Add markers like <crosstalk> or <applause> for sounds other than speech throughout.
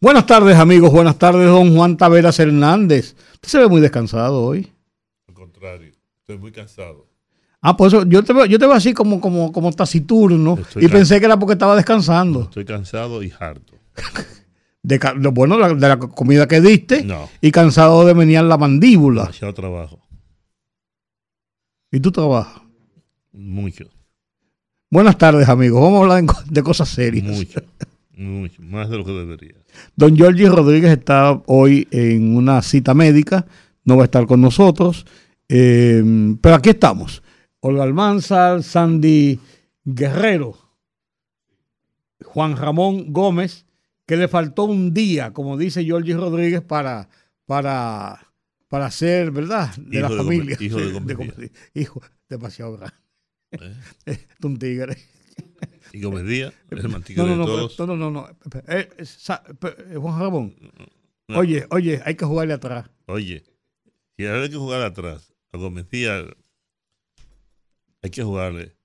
Buenas tardes, amigos. Buenas tardes, don Juan Taveras Hernández. Usted se ve muy descansado hoy. Al contrario, estoy muy cansado. Ah, pues eso, yo te veo, yo te veo así como, como, como taciturno Estoy y pensé que era porque estaba descansando. Estoy cansado y harto. <laughs> De, bueno, la- de la comida que diste No. y cansado de menear la mandíbula. Demasiado trabajo. Y tú trabajas. Mucho. Buenas tardes, amigos. Vamos a hablar de cosas serias. Mucho. <laughs> Mucho. Más de lo que debería. Don Georgie Rodríguez está hoy en una cita médica, no va a estar con nosotros, eh, pero aquí estamos. Olga Almanzar, Sandy Guerrero, Juan Ramón Gómez, que le faltó un día, como dice Georgie Rodríguez, para, para, para ser, ¿verdad? De la de familia. Hijo de <laughs> Díaz. hijo demasiado grande. ¿eh? <laughs> Un tigre. Y Gómez Díaz, el mantigo No, no, de todos. no, no, no, no. Eh, eh, sa- eh, Juan Ramón, oye, oye, hay que jugarle atrás. Oye, si ahora hay que jugar atrás, a Gómez Díaz, hay que jugarle.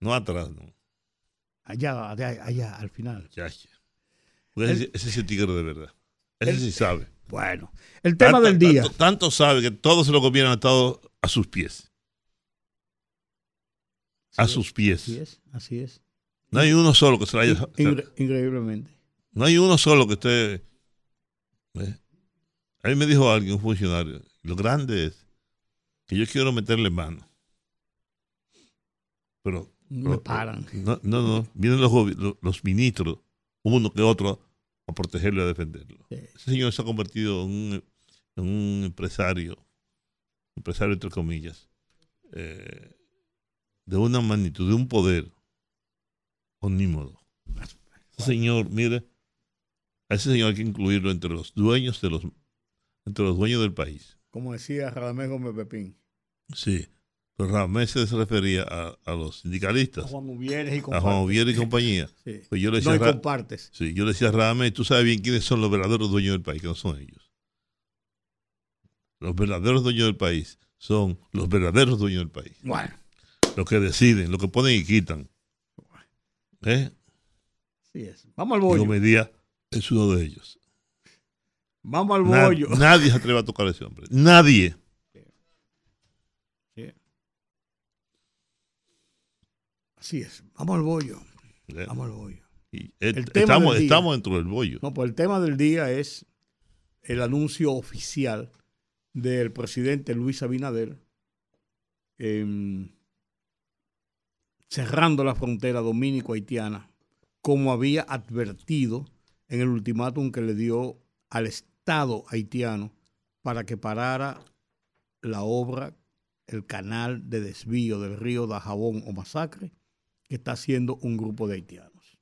No atrás, no. Allá, allá, allá, al final. Chacha. Porque ese, ese es el tigre de verdad. Ese El- sí sabe. Bueno, el tema Tanto- del día. Tanto, tanto sabe que todos se lo gobierno han estado a sus pies. A sus es, pies. Así es, así es. No hay uno solo que se lo haya. Incre- increíblemente. No hay uno solo que esté. ¿eh? A mí me dijo alguien, un funcionario, lo grande es que yo quiero meterle mano. Pero. Me pero- paran. No, no, no. Vienen los, gobi- los, los ministros, uno que otro, a protegerlo y a defenderlo. Sí. Ese señor se ha convertido en un, en un empresario, empresario entre comillas, eh, de una magnitud, de un poder omnímodo. Ese señor, mire, a ese señor hay que incluirlo entre los dueños de los, entre los dueños del país. Como decía Radamés Gómez Pepín. Sí. Pero Ramés se refería a, a los A sindicalistas, Juan Uvieres y a compartes. Juan y compañía. <laughs> Sí. Pues yo le No decía, a Ra- compartes. sí, yo le decía a Radamés, tú sabes bien quiénes son los verdaderos dueños del país, que no son ellos. Los verdaderos dueños del país son los verdaderos dueños del país. Bueno, Los que deciden, los que ponen y quitan. ¿Eh? así es. Vamos al bollo. Gómez Díaz es uno de ellos. Vamos al bollo. <laughs> nadie se atreve a tocar a ese hombre. Nadie. Sí. Así es. Vamos al bollo. ¿Eh? Vamos al bollo. Y, eh, El tema estamos, estamos dentro del bollo. No, pues el tema del día es el anuncio oficial del presidente Luis Abinader em, cerrando la frontera dominico-haitiana, como había advertido en el ultimátum que le dio al Estado haitiano para que parara la obra, el canal de desvío del río Dajabón o Masacre, que está haciendo un grupo de haitianos.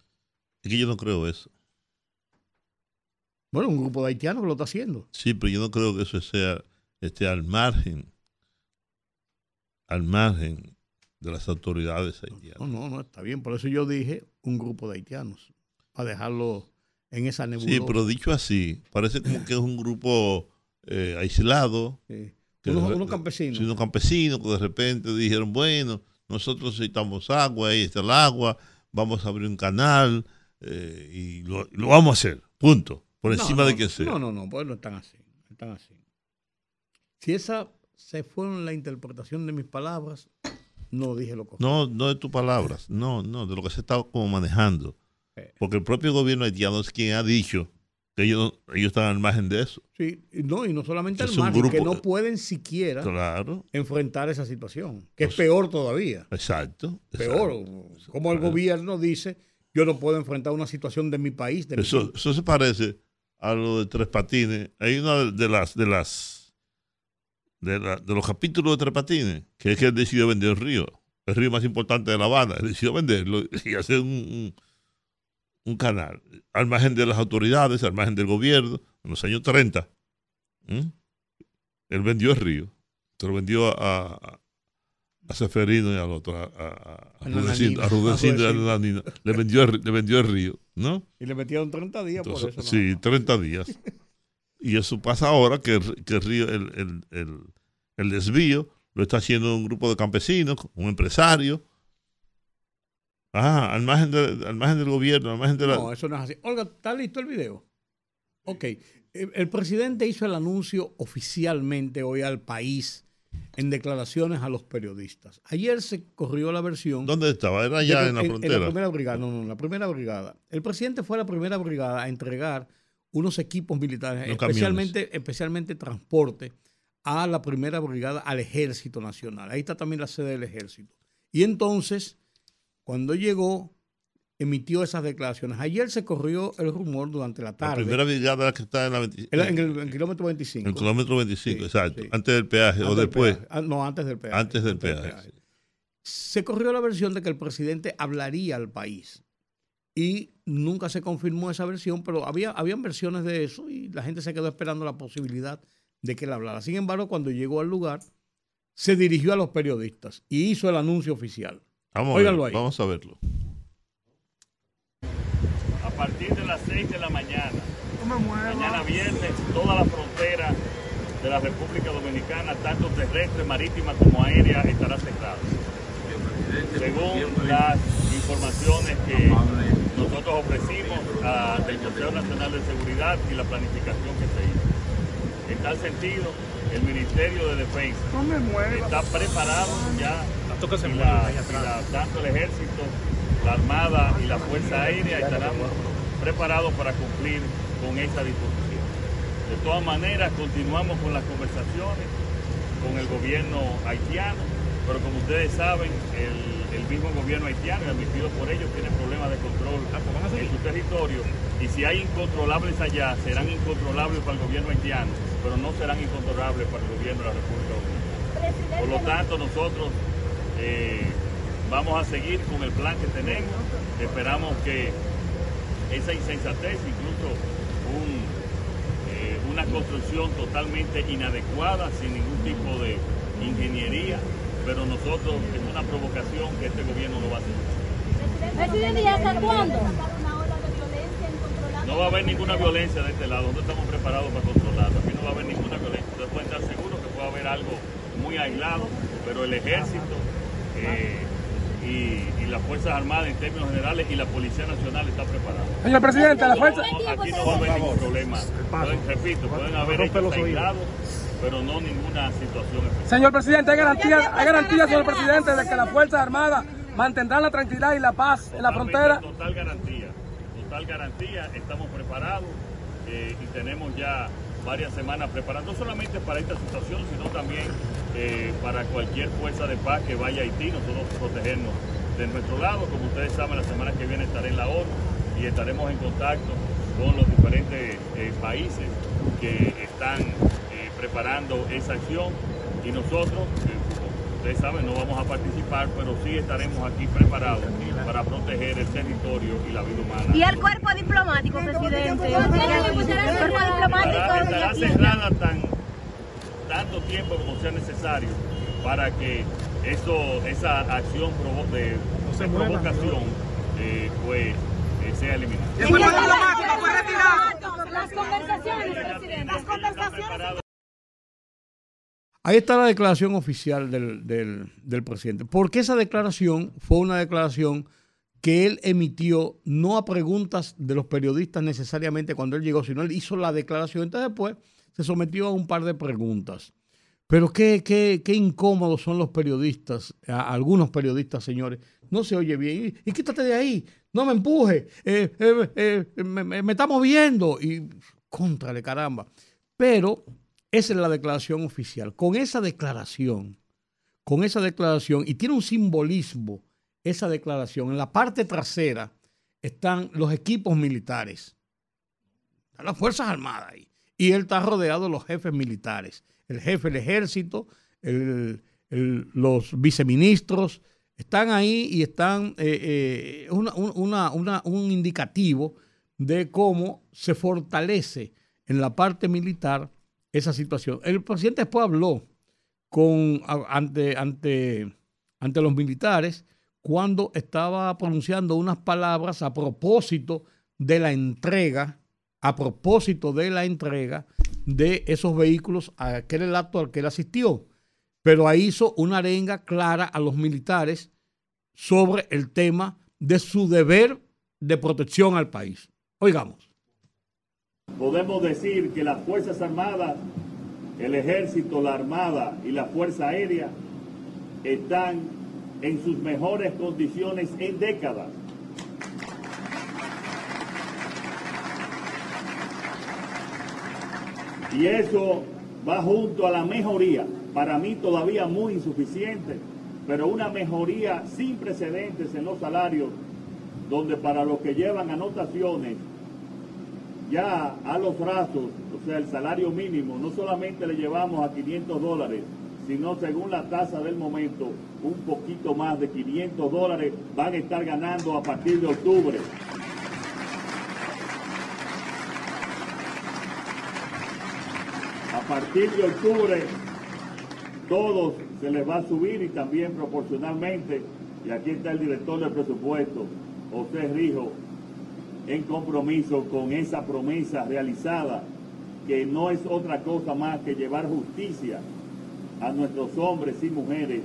Es que yo no creo eso. Bueno, un grupo de haitianos que lo está haciendo. Sí, pero yo no creo que eso sea esté al margen, al margen de las autoridades haitianas. No, no, no, está bien. Por eso yo dije un grupo de haitianos. Para dejarlo en esa nebulosa. Sí, pero dicho así, parece como que es un grupo eh, aislado. Sí. que Unos, campesinos. Sí, unos campesinos que de repente dijeron, bueno, nosotros necesitamos agua, ahí está el agua, vamos a abrir un canal eh, y lo, lo vamos a hacer, punto, por encima no, de quien sea. No, no, no, pues no están así. están así. Si esa se fue la interpretación de mis palabras, no dije lo correcto. No, no de tus palabras, no, no, de lo que se está como manejando. Eh. Porque el propio gobierno haitiano es quien ha dicho que ellos, no- ellos están al margen de eso. Sí, no, y no solamente Es al margen, que grupo- no pueden siquiera Claro, enfrentar esa situación, que es Pues- peor todavía. exacto. Peor. exacto. Como el Claro. gobierno dice, yo no puedo enfrentar una situación de mi país. De mi Eso, eso se parece a lo de Tres Patines. Hay una de las de las de, la- de los capítulos de Tres Patines que es que él decidió vender el río, el río más importante de La Habana. Él decidió venderlo y hacer un, un, un canal al margen de las autoridades, al margen del gobierno, en los años 30, él vendió el río. Se lo vendió a, a, a Seferino y al otro, a, a, a Rudecindo, a Rudecindo y a la Nina. Le vendió, el, le vendió el río, ¿no? Y le metieron 30 días Entonces, por eso. Sí, ¿no? 30 días. <laughs> y eso pasa ahora que, el- que el río, el, el, el, desvío lo está haciendo un grupo de campesinos, un empresario. Ah, al margen, de- al margen del gobierno, al margen de la... No, eso no es así. Olga, ¿está listo el video? Ok. El, el presidente hizo el anuncio oficialmente hoy al país en declaraciones a los periodistas. Ayer se corrió la versión. ¿Dónde estaba? Era allá en la En frontera. la primera brigada, no, no, en la primera brigada. El presidente fue a la primera brigada a entregar unos equipos militares, Los especialmente, especialmente transporte, a la primera brigada, al Ejército Nacional. Ahí está también la sede del Ejército. Y entonces, cuando llegó, emitió esas declaraciones. Ayer se corrió el rumor durante la la tarde, primera brigada que está en, la 20 en, la- en el, en el kilómetro 25. en el kilómetro 25, Sí, exacto. sí. Antes del peaje o Antes después. peaje. Ah, no, antes del peaje. Antes del peaje. Se corrió la versión de que el presidente hablaría al país. Y nunca se confirmó esa versión, pero había habían versiones de eso y la gente se quedó esperando la posibilidad de que él hablara. Sin embargo, cuando llegó al lugar, se dirigió a los periodistas y hizo el anuncio oficial. Vamos, a Óiganlo ver, ahí. vamos a verlo. a partir de las 6 de la mañana. Mañana viernes, toda la frontera de la República Dominicana, tanto terrestre, marítima como aérea, estará cerrada. Según las informaciones que nosotros ofrecimos a- del Consejo Nacional de Seguridad y la planificación que se hizo. En tal sentido, el Ministerio de Defensa está preparado ya y la- y la- tanto el ejército, la armada y la fuerza aérea estarán preparados para cumplir con esa disposición. De todas maneras, continuamos con las conversaciones con el gobierno haitiano, pero como ustedes saben, el, el mismo gobierno haitiano, y admitido por ellos, tiene problemas de control en su territorio, y si hay incontrolables allá, serán incontrolables para el gobierno haitiano, pero no serán incontrolables para el gobierno de la República Dominicana. Por lo tanto, nosotros eh, vamos a seguir con el plan que tenemos. Esperamos que esa insensatez, incluso un, eh, una construcción totalmente inadecuada, sin ningún tipo de ingeniería, pero nosotros es una provocación que este gobierno no va a hacer. Presidente, ¿y hasta cuándo? No va a haber ninguna violencia de este lado, nosotros estamos preparados para controlarlo. Aquí no va a haber ninguna violencia. Ustedes pueden estar seguros que puede haber algo muy aislado, pero el ejército eh, y, y las Fuerzas Armadas en términos generales y la Policía Nacional está preparada. Señor presidente, la fuerza. No, aquí no va a haber ningún problema. Pueden, repito, pueden haber hechos aislados, pero no ninguna situación especial. Señor presidente, hay garantías, hay garantías, señor presidente, de que las Fuerzas Armadas mantendrán la tranquilidad y la paz en la frontera. Total garantía, total garantía, estamos preparados eh, y tenemos ya varias semanas preparadas, no solamente para esta situación, sino también eh, para cualquier fuerza de paz que vaya a Haití, nosotros protegernos de nuestro lado. Como ustedes saben, la semana que viene estaré en la ONU y estaremos en contacto con los diferentes eh, países que están preparando esa acción y nosotros, ustedes saben, no vamos a participar, pero sí estaremos aquí preparados para proteger el territorio y la vida humana. ¿Y el cuerpo diplomático, presidente? El cuerpo Estará, diplomático. estará cerrada tan, tanto tiempo como sea necesario para que eso, esa acción provo- de, de provocación eh, pues, eh, sea eliminada. El cuerpo diplomático fue retirado. Las conversaciones, presidente. Las conversaciones. Ahí está la declaración oficial del, del- presidente. Porque esa declaración fue una declaración que él emitió no a preguntas de los periodistas necesariamente cuando él llegó, sino él hizo la declaración. Entonces después se sometió a un par de preguntas. Pero qué, qué, qué incómodos son los periodistas, algunos periodistas, señores. No se oye bien. Y, y quítate de ahí, no me empuje, eh, eh, eh, me, me- me está moviendo. Y contrale, caramba. Pero esa es la declaración oficial. Con esa declaración, con esa declaración, y tiene un simbolismo esa declaración, en la parte trasera están los equipos militares, están las Fuerzas Armadas ahí, y él está rodeado de los jefes militares, el jefe del ejército, los viceministros, están ahí y están eh, eh, un indicativo de cómo se fortalece en la parte militar esa situación. El presidente después habló con, ante, ante, ante los militares cuando estaba pronunciando unas palabras a propósito de la entrega, a propósito de la entrega de esos vehículos, a aquel el acto al que él asistió. Pero ahí hizo una arenga clara a los militares sobre el tema de su deber de protección al país. Oigamos. Podemos decir que las Fuerzas Armadas, el Ejército, la Armada y la Fuerza Aérea están en sus mejores condiciones en décadas. Y eso va junto a la mejoría, para mí todavía muy insuficiente, pero una mejoría sin precedentes en los salarios, donde para los que llevan anotaciones ya a los brazos, o sea, el salario mínimo, no solamente le llevamos a 500 dólares, sino según la tasa del momento, un poquito más de 500 dólares van a estar ganando a partir de octubre. A partir de octubre, todos se les va a subir y también proporcionalmente, y aquí está el director del presupuesto, José Rijo, en compromiso con esa promesa realizada, que no es otra cosa más que llevar justicia a nuestros hombres y mujeres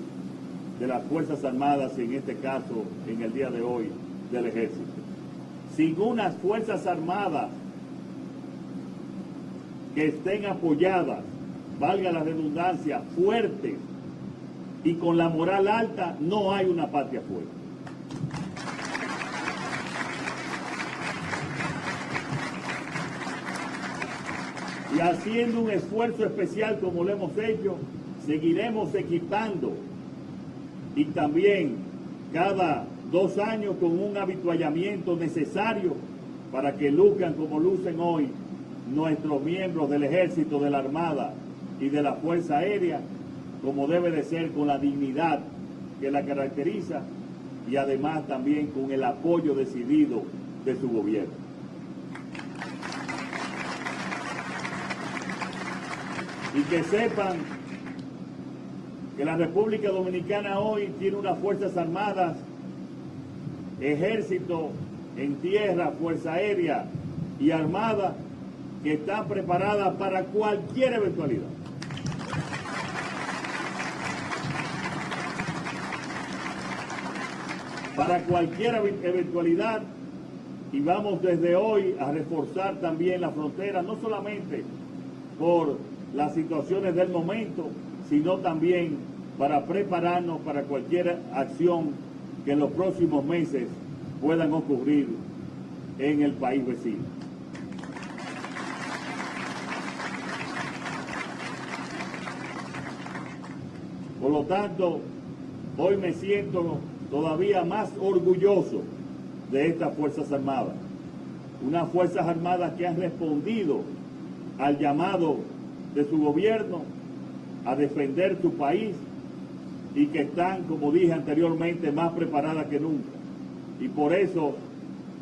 de las Fuerzas Armadas, en este caso, en el día de hoy, del Ejército. Sin unas Fuerzas Armadas que estén apoyadas, valga la redundancia, fuertes y con la moral alta, no hay una patria fuerte. Y haciendo un esfuerzo especial como lo hemos hecho, seguiremos equipando y también cada dos años con un habituallamiento necesario para que luzcan como lucen hoy nuestros miembros del ejército, de la armada y de la fuerza aérea, como debe de ser con la dignidad que la caracteriza y además también con el apoyo decidido de su gobierno. Y que sepan que la República Dominicana hoy tiene unas Fuerzas Armadas, ejército en tierra, Fuerza Aérea y Armada que están preparadas para cualquier eventualidad. Para cualquier ev- eventualidad y vamos desde hoy a reforzar también la frontera, no solamente por las situaciones del momento, sino también para prepararnos para cualquier acción que en los próximos meses puedan ocurrir en el país vecino. Por lo tanto, hoy me siento todavía más orgulloso de estas Fuerzas Armadas. Unas Fuerzas Armadas que han respondido al llamado de su gobierno a defender su país y que están, como dije anteriormente, más preparadas que nunca. Y por eso,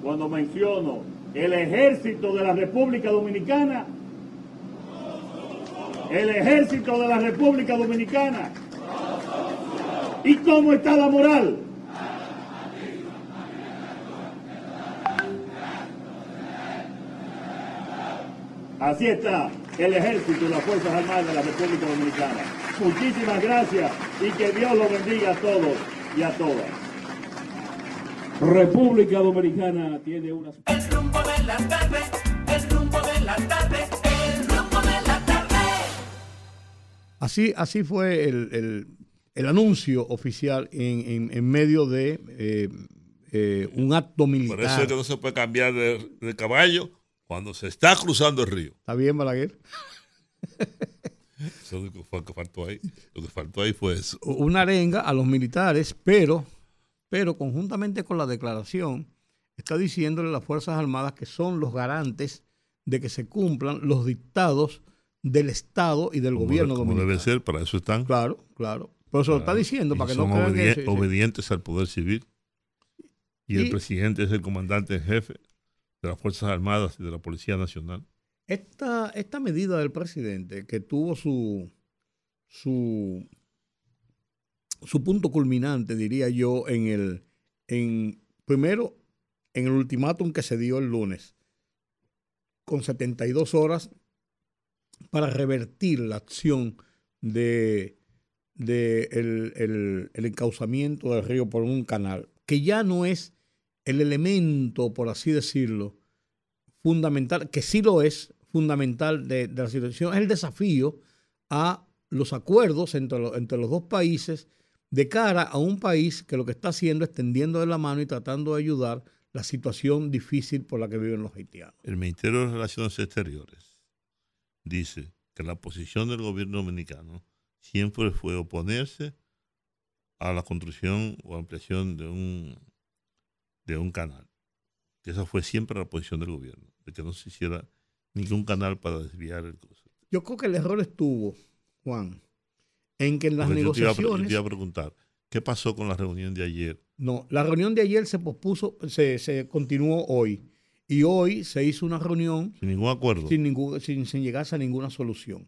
cuando menciono el ejército de la República Dominicana, el ejército de la República Dominicana, ¿y cómo está la moral? Así está el ejército y las Fuerzas Armadas de la República Dominicana. Muchísimas gracias y que Dios los bendiga a todos y a todas. República Dominicana tiene una... El rumbo de la tarde, el rumbo de la tarde, el rumbo de la tarde. Así, así fue el, el- el anuncio oficial en, en- en medio de eh, eh, un acto Por eso es militar. que no se puede cambiar de, de caballo cuando se está cruzando el río. ¿Está bien, Balaguer? Eso es lo que faltó ahí. Lo que faltó ahí fue eso. Una arenga a los militares, pero, pero conjuntamente con la declaración, está diciéndole a las Fuerzas Armadas que son los garantes de que se cumplan los dictados del Estado y del Como, gobierno como dominicano. debe ser, para eso están. Claro, claro. Pero se lo está diciendo para que son no crean que... sí. obedientes al poder civil. Y, Y- el presidente es el comandante en jefe de las Fuerzas Armadas y de la Policía Nacional. Esta, esta medida del presidente que tuvo su, su, su punto culminante, diría yo, en el, en, primero, en el ultimátum que se dio el lunes, con 72 horas para revertir la acción de, de el, el- el encauzamiento del río por un canal, que ya no es el elemento, por así decirlo, fundamental, que sí lo es, fundamental de, la situación, es el desafío a los acuerdos entre, entre los dos países de cara a un país que lo que está haciendo es tendiendo de la mano y tratando de ayudar la situación difícil por la que viven los haitianos. El Ministerio de Relaciones Exteriores dice que la posición del gobierno dominicano siempre fue oponerse a la construcción o ampliación de un, de un canal. Que esa fue siempre la posición del gobierno, de que no se hiciera ningún canal para desviar el curso. Yo creo que el error estuvo, Juan, en que en las Porque yo te iba a pre- yo negociaciones... te iba a preguntar, ¿qué pasó con la reunión de ayer? No, la reunión de ayer se pospuso, se, se continuó hoy. Y hoy se hizo una reunión Sin ningún acuerdo. sin, ningún, sin, sin llegarse a ninguna solución.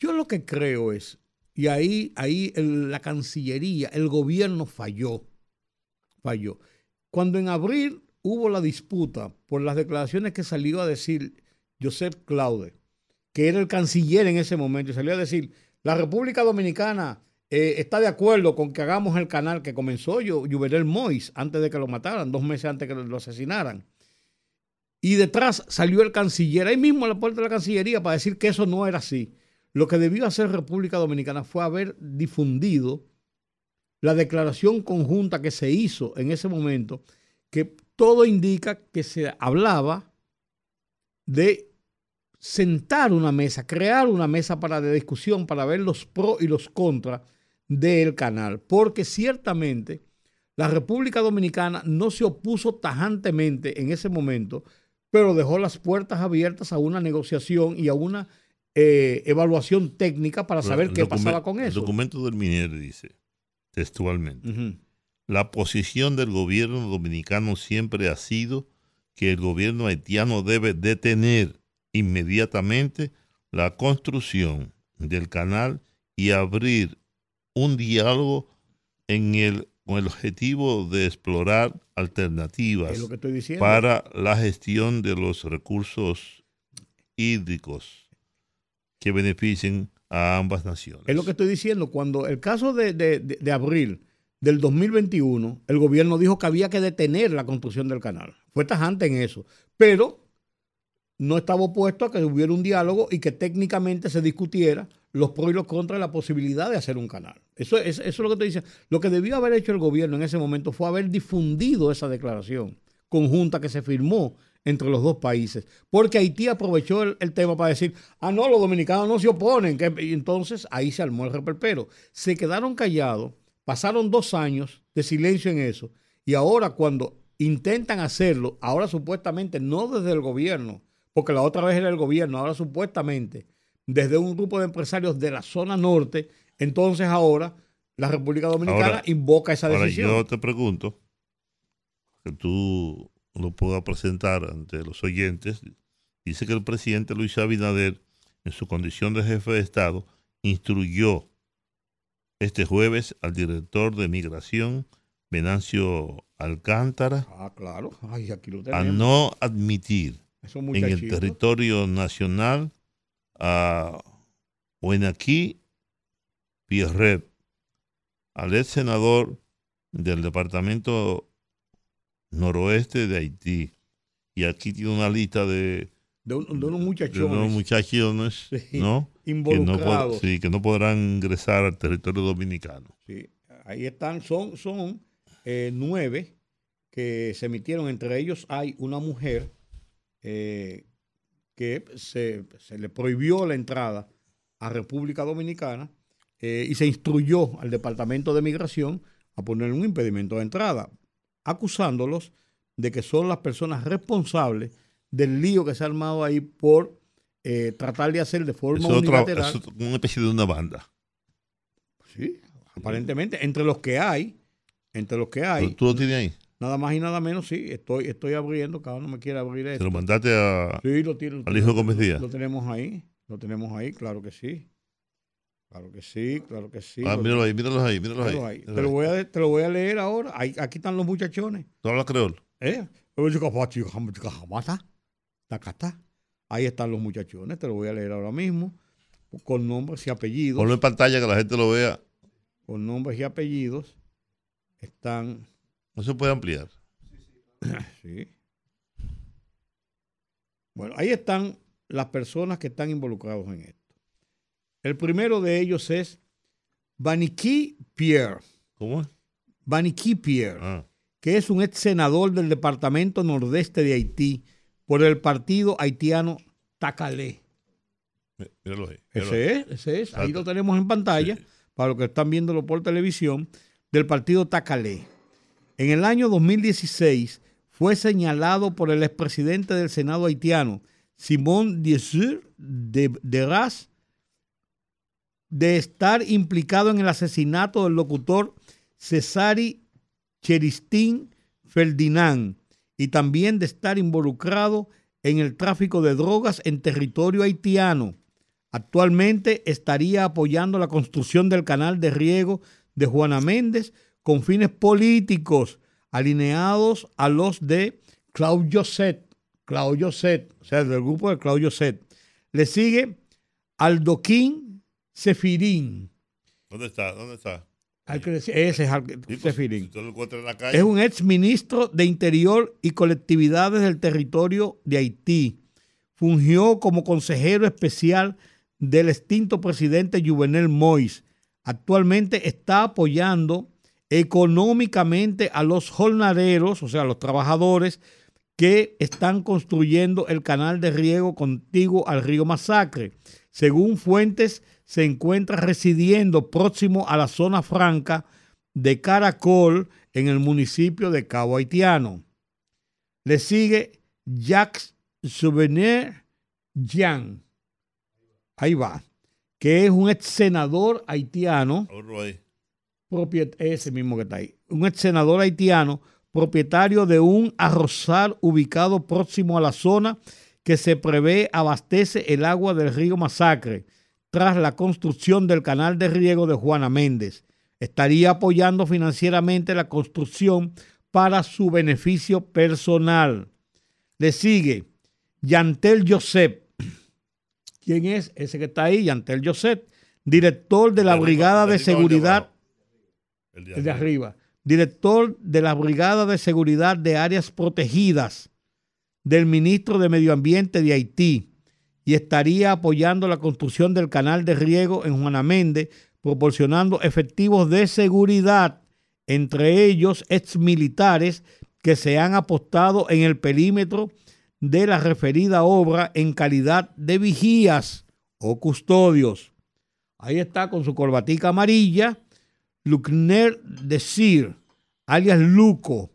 Yo lo que creo es, y ahí, ahí el- la Cancillería, el gobierno falló, falló. Cuando en abril hubo la disputa por las declaraciones que salió a decir Joseph Claude, que era el canciller en ese momento, y salió a decir, la República Dominicana eh, está de acuerdo con que hagamos el canal que comenzó Yuberel Mois antes de que lo mataran, dos meses antes que lo- lo asesinaran. Y detrás salió el canciller, ahí mismo a la puerta de la Cancillería, para decir que eso no era así. Lo que debió hacer República Dominicana fue haber difundido la declaración conjunta que se hizo en ese momento, que todo indica que se hablaba de sentar una mesa, crear una mesa para de discusión, para ver los pros y los contras del canal, porque ciertamente la República Dominicana no se opuso tajantemente en ese momento, pero dejó las puertas abiertas a una negociación y a una eh, evaluación técnica para saber El qué pasaba con El eso. documento del MINER dice textualmente. La posición del gobierno dominicano siempre ha sido que el gobierno haitiano debe detener inmediatamente la construcción del canal y abrir un diálogo en el, con el objetivo de explorar alternativas para la gestión de los recursos hídricos que beneficien a ambas naciones. Es lo que estoy diciendo. Cuando el caso de, de- de- abril del 2021, el gobierno dijo que había que detener la construcción del canal. Fue tajante en eso. Pero no estaba opuesto a que hubiera un diálogo y que técnicamente se discutiera los pros y los contras de la posibilidad de hacer un canal. Eso, es- eso es lo que estoy diciendo. Lo que debió haber hecho el gobierno en ese momento fue haber difundido esa declaración conjunta que se firmó entre los dos países. Porque Haití aprovechó el, el tema para decir, ah, no, los dominicanos no se oponen. que- y entonces ahí se armó el reperpero. Se quedaron callados, pasaron dos años de silencio en eso. Y ahora cuando intentan hacerlo, ahora supuestamente no desde el gobierno, porque la otra vez era el gobierno, ahora supuestamente desde un grupo de empresarios de la zona norte, entonces ahora la República Dominicana Ahora- invoca esa Ahora decisión. yo te pregunto, que tú lo puedas presentar ante los oyentes, dice que el presidente Luis Abinader, en su condición de jefe de Estado, instruyó este jueves al director de migración, Venancio Alcántara, Ah, claro. Ay, aquí lo a no admitir en el territorio nacional a Oenaquí Pierret, al ex senador del departamento noroeste de Haití. Y aquí tiene una lista de, de, un- de unos de muchachones unos muchachones Sí, ¿no? que, no involucrados. sí, que no podrán ingresar al territorio dominicano. Sí, ahí están, son, son eh, nueve que se emitieron. Entre ellos hay una mujer eh, que se, se le prohibió la entrada a República Dominicana eh, y se instruyó al Departamento de Migración a poner un impedimento de entrada, acusándolos de que son las personas responsables del lío que se ha armado ahí por eh, tratar de hacer de forma Es, otra, unilateral. es una especie de una banda. Sí, aparentemente, entre los que hay, entre los que hay, ¿Tú, lo tienes ahí? Nada más y nada menos, sí, estoy, estoy abriendo, cada uno me quiere abrir Se esto. lo mandaste a, Sí, lo tiene. al hijo Gómez Díaz. Lo tenemos ahí, lo tenemos ahí, claro que sí. Claro que sí, claro que sí. Ah, lo míralo ahí, míralos ahí, míralos ahí. Ahí. Te, lo voy a, te lo voy a leer ahora. Ahí- aquí están los muchachones. ¿Tú hablas creol? ¿Eh? Ahí están los muchachones. Te lo voy a leer ahora mismo. Con nombres y apellidos. Ponlo en pantalla que la gente lo vea. Con nombres y apellidos. Están. No se puede ampliar. <laughs> Sí. Bueno, ahí están las personas que están involucrados en esto. El primero de ellos es Baniki Pierre. ¿Cómo es? Baniki Pierre. Ah, que es un ex senador del departamento nordeste de Haití por el partido haitiano Tacalé. mí- míralo ahí. míralo. Ese es, ese es. Ahí lo tenemos en pantalla, Sí. para los que están viéndolo por televisión, del partido Tacalé. En el año 2016 fue señalado por el expresidente del Senado haitiano, Simón Diesur de, de Ras, de estar implicado en el asesinato del locutor Cesari Cheristín Ferdinand y también de estar involucrado en el tráfico de drogas en territorio haitiano. Actualmente estaría apoyando la construcción del canal de riego de Juana Méndez con fines políticos alineados a los de Claudio Set, Claudio Set, o sea, del grupo de Claudio Set. Le sigue Aldoquín Sefirín. ¿Dónde está? ¿Dónde está? Ese es Al- Sí, pues, Sefirín. Si tú lo encuentras en la calle. Es un ex ministro de Interior y colectividades del territorio de Haití. Fungió como consejero especial del extinto presidente Juvenel Moïse. Actualmente está apoyando económicamente a los jornaleros, o sea, a los trabajadores que están construyendo el canal de riego contiguo al río Masacre. Según fuentes, se encuentra residiendo próximo a la zona franca de Caracol en el municipio de Cabo Haitiano. Le sigue Jacques Souvenir Jean. Ahí va. Que es un ex senador haitiano ahí. propiet- ese mismo que está ahí, un ex senador haitiano, propietario de un arrozal ubicado próximo a la zona que se prevé abastece el agua del río Masacre tras la construcción del canal de riego de Juana Méndez. Estaría apoyando financieramente la construcción para su beneficio personal. Le sigue Yantel Josep. ¿Quién es ese que está ahí? Yantel Josep, director de la Brigada de Seguridad. El de arriba, director de la Brigada de Seguridad de Áreas Protegidas del ministro de Medio Ambiente de Haití y estaría apoyando la construcción del canal de riego en Juana Méndez, proporcionando efectivos de seguridad, entre ellos exmilitares que se han apostado en el perímetro de la referida obra en calidad de vigías o custodios. Ahí está con su corbatica amarilla, Lucner Desir, alias Luco,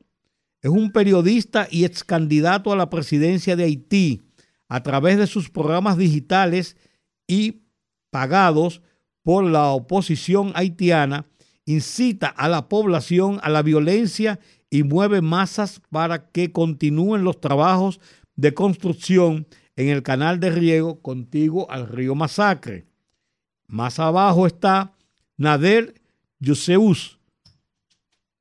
es un periodista y ex candidato a la presidencia de Haití a través de sus programas digitales y pagados por la oposición haitiana, incita a la población a la violencia y mueve masas para que continúen los trabajos de construcción en el canal de riego contiguo al río Masacre. Más abajo está Nader Yuseus,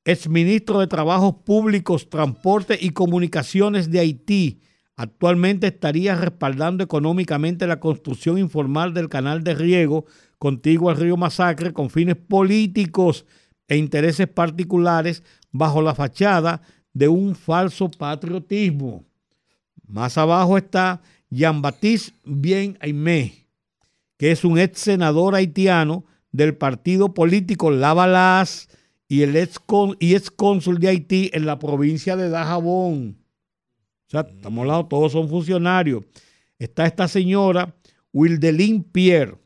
exministro de Trabajos Públicos, Transporte y Comunicaciones de Haití. Actualmente estaría respaldando económicamente la construcción informal del canal de riego contiguo al río Masacre con fines políticos e intereses particulares bajo la fachada de un falso patriotismo. Más abajo está Jean-Baptiste Bien Aimé, que es un ex senador haitiano del partido político Lavalas y el ex, y ex cónsul de Haití en la provincia de Dajabón. O sea, estamos hablando, todos son funcionarios. Está esta señora, Wildelín Pierre,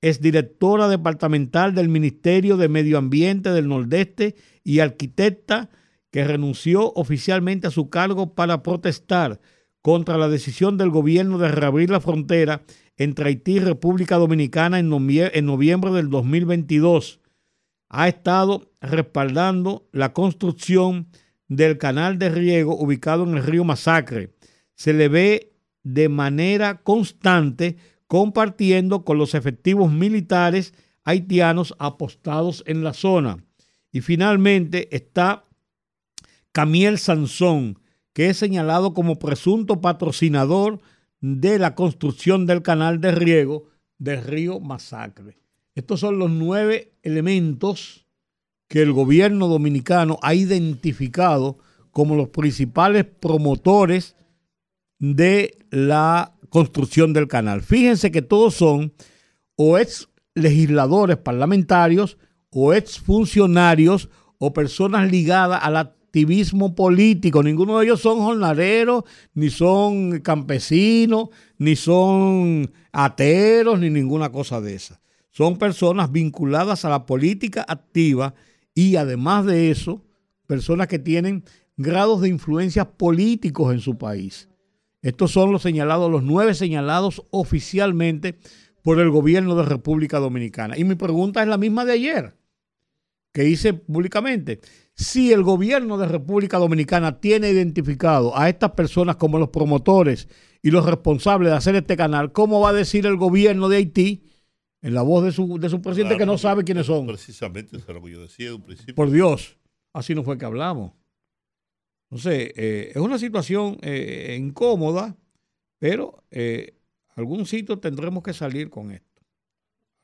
es directora departamental del Ministerio de Medio Ambiente del Nordeste y arquitecta que renunció oficialmente a su cargo para protestar contra la decisión del gobierno de reabrir la frontera entre Haití y República Dominicana en, en noviembre del 2022. Ha estado respaldando la construcción del canal de riego ubicado en el río Masacre. Se le ve de manera constante compartiendo con los efectivos militares haitianos apostados en la zona. Y finalmente está Camiel Sansón, que es señalado como presunto patrocinador de la construcción del canal de riego del río Masacre. Estos son los nueve elementos que el gobierno dominicano ha identificado como los principales promotores de la construcción del canal. Fíjense que todos son o ex legisladores parlamentarios o ex funcionarios o personas ligadas al activismo político. Ninguno de ellos son jornaleros, ni son campesinos, ni son ateros, ni ninguna cosa de esa. Son personas vinculadas a la política activa y además de eso, personas que tienen grados de influencia políticos en su país. Estos son los señalados, los nueve señalados oficialmente por el gobierno de República Dominicana. Y mi pregunta es la misma de ayer, que hice públicamente. Si el gobierno de República Dominicana tiene identificado a estas personas como los promotores y los responsables de hacer este canal, ¿cómo va a decir el gobierno de Haití, en la voz de su, de su presidente, que no sabe quiénes son? Precisamente, eso es lo que yo decía de un principio. Por Dios, así no fue que hablamos. No sé, eh, es una situación eh, incómoda, pero eh, algún sitio tendremos que salir con esto.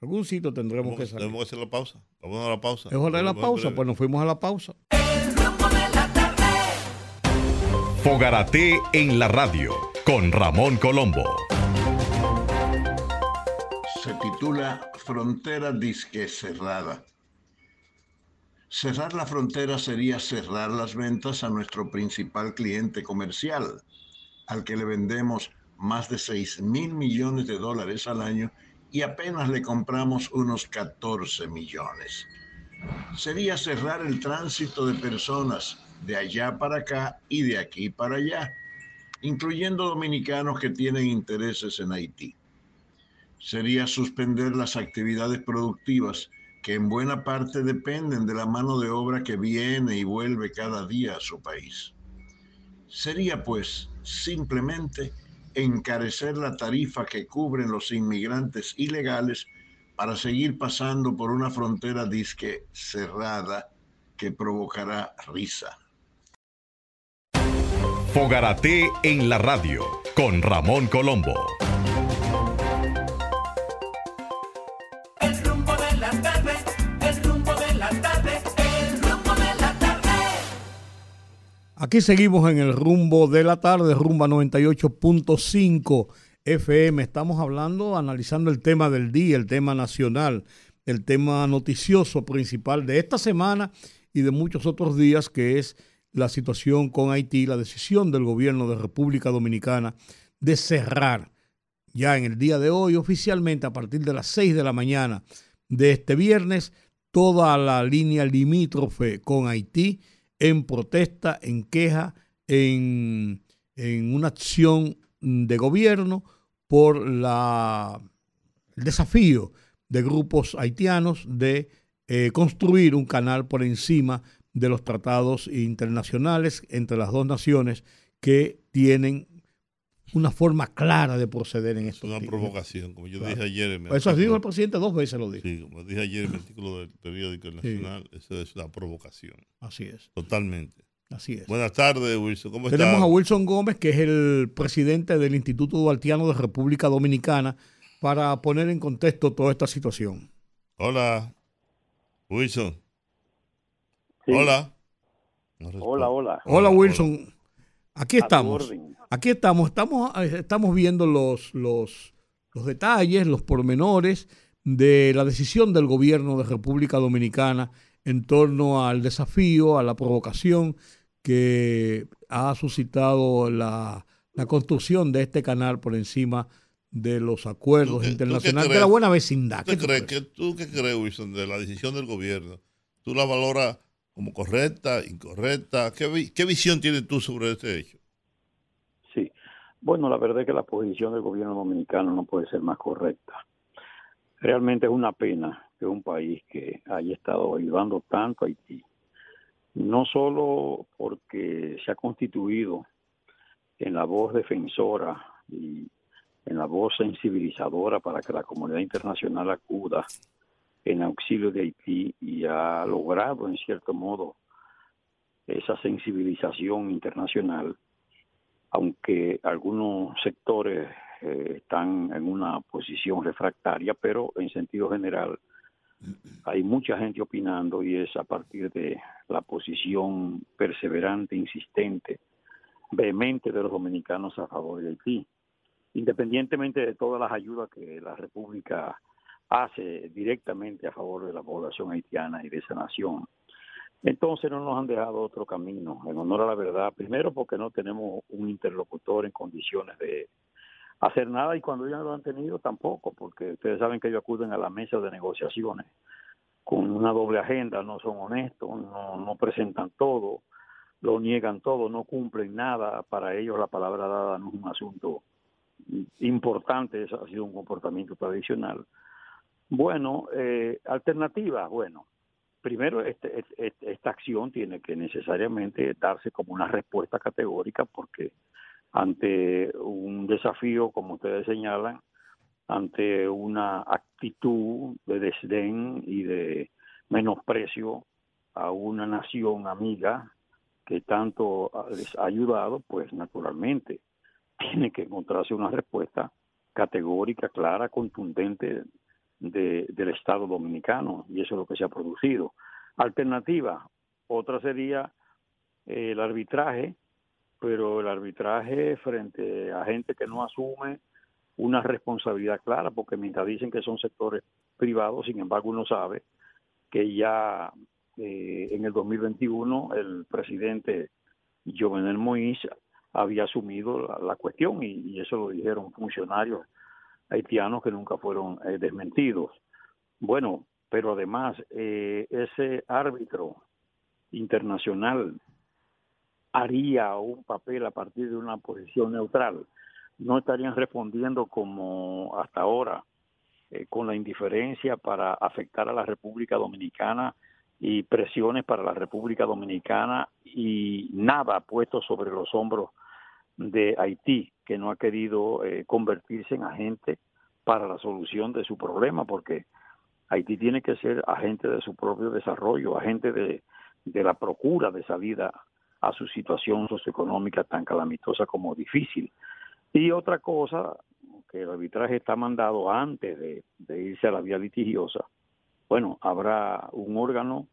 Algún sitio tendremos que salir. Tenemos que hacer la pausa. Vamos a la pausa. ¿Es hora de la pausa? Pues nos fuimos a la pausa. El rumbo de la tarde. Fogarate en la radio con Ramón Colombo. Titula Frontera Disque Cerrada. Cerrar la frontera sería cerrar las ventas a nuestro principal cliente comercial, al que le vendemos más de 6 mil millones de dólares al año y apenas le compramos unos 14 millones. Sería cerrar el tránsito de personas de allá para acá y de aquí para allá, incluyendo dominicanos que tienen intereses en Haití sería suspender las actividades productivas que en buena parte dependen de la mano de obra que viene y vuelve cada día a su país. Sería pues simplemente encarecer la tarifa que cubren los inmigrantes ilegales para seguir pasando por una frontera disque cerrada que provocará risa. Fogarate en la radio con Ramón Colombo. Aquí seguimos en el rumbo de la tarde, rumba 98.5 FM. Estamos hablando, analizando el tema del día, el tema nacional, el tema noticioso principal de esta semana y de muchos otros días, que es la situación con Haití, la decisión del gobierno de República Dominicana de cerrar ya en el día de hoy oficialmente a partir de las 6 de la mañana de este viernes toda la línea limítrofe con Haití en protesta, en queja, en, en una acción de gobierno por la, el desafío de grupos haitianos de eh, construir un canal por encima de los tratados internacionales entre las dos naciones que tienen una forma clara de proceder en Es esto. una provocación, como yo Claro. dije ayer. En mi Eso artículo- dijo el presidente dos veces, lo dijo. Sí, como dije ayer en el artículo del periódico El Nacional, eso es una provocación. Así es, Totalmente. así es. Buenas tardes, Wilson. ¿Cómo Tenemos a Wilson Gómez, que es el presidente del Instituto Duartiano de República Dominicana, para poner en contexto toda esta situación. Hola. Wilson. Sí. Hola. No. Hola, hola. Hola Wilson, aquí estamos. Aquí estamos, estamos, eh, estamos viendo los, los, los detalles, los pormenores de la decisión del gobierno de República Dominicana en torno al desafío, a la provocación que ha suscitado la, la construcción de este canal por encima de los acuerdos ¿Tú qué- qué internacionales de la buena vecindad. ¿Tú ¿Qué qué tú crees, que, ¿Tú qué crees, Wilson, de la decisión del gobierno? ¿Tú la valoras como correcta, incorrecta? ¿Qué, vi- qué visión tienes tú sobre este hecho? Sí. Bueno, la verdad es que la posición del gobierno dominicano no puede ser más correcta. Realmente es una pena que un país que haya estado ayudando tanto a Haití no solo porque se ha constituido en la voz defensora y en la voz sensibilizadora para que la comunidad internacional acuda en auxilio de Haití y ha logrado en cierto modo esa sensibilización internacional, aunque algunos sectores eh, están en una posición refractaria, pero en sentido general hay mucha gente opinando y es a partir de la posición perseverante, insistente, vehemente de los dominicanos a favor de Haití, independientemente de todas las ayudas que la República hace directamente a favor de la población haitiana y de esa nación. Entonces no nos han dejado otro camino, en honor a la verdad, primero porque no tenemos un interlocutor en condiciones de hacer nada y cuando no lo han tenido tampoco, porque ustedes saben que ellos acuden a la mesa de negociaciones con una doble agenda, no son honestos, no, no presentan todo, lo niegan todo, no cumplen nada, para ellos la palabra dada no es un asunto importante, eso ha sido un comportamiento tradicional. Bueno, eh, alternativas, bueno, primero este, esta acción tiene que necesariamente darse como una respuesta categórica porque ante un desafío, como ustedes señalan, ante una actitud de desdén y de menosprecio a una nación amiga que tanto les ha ayudado, pues naturalmente tiene que encontrarse una respuesta categórica, clara, contundente de, del Estado dominicano, y eso es lo que se ha producido. Alternativa, otra sería eh, el arbitraje, pero el arbitraje frente a gente que no asume una responsabilidad clara, porque mientras dicen que son sectores privados, sin embargo uno sabe que ya eh, en el 2021 el presidente Jovenel Moïse había asumido la, cuestión y, y, eso lo dijeron funcionarios haitianos que nunca fueron eh, desmentidos. Bueno, pero además eh, ese árbitro internacional haría un papel a partir de una posición neutral. No estarían respondiendo como hasta ahora, eh, con la indiferencia para afectar a la República Dominicana y presiones para la República Dominicana y nada puesto sobre los hombros de Haití, que no ha querido eh, convertirse en agente para la solución de su problema, porque Haití tiene que ser agente de su propio desarrollo, agente de, de la procura de salida a su situación socioeconómica tan calamitosa como difícil. Y otra cosa, que el arbitraje está mandado antes de, de irse a la vía litigiosa, bueno, habrá un órgano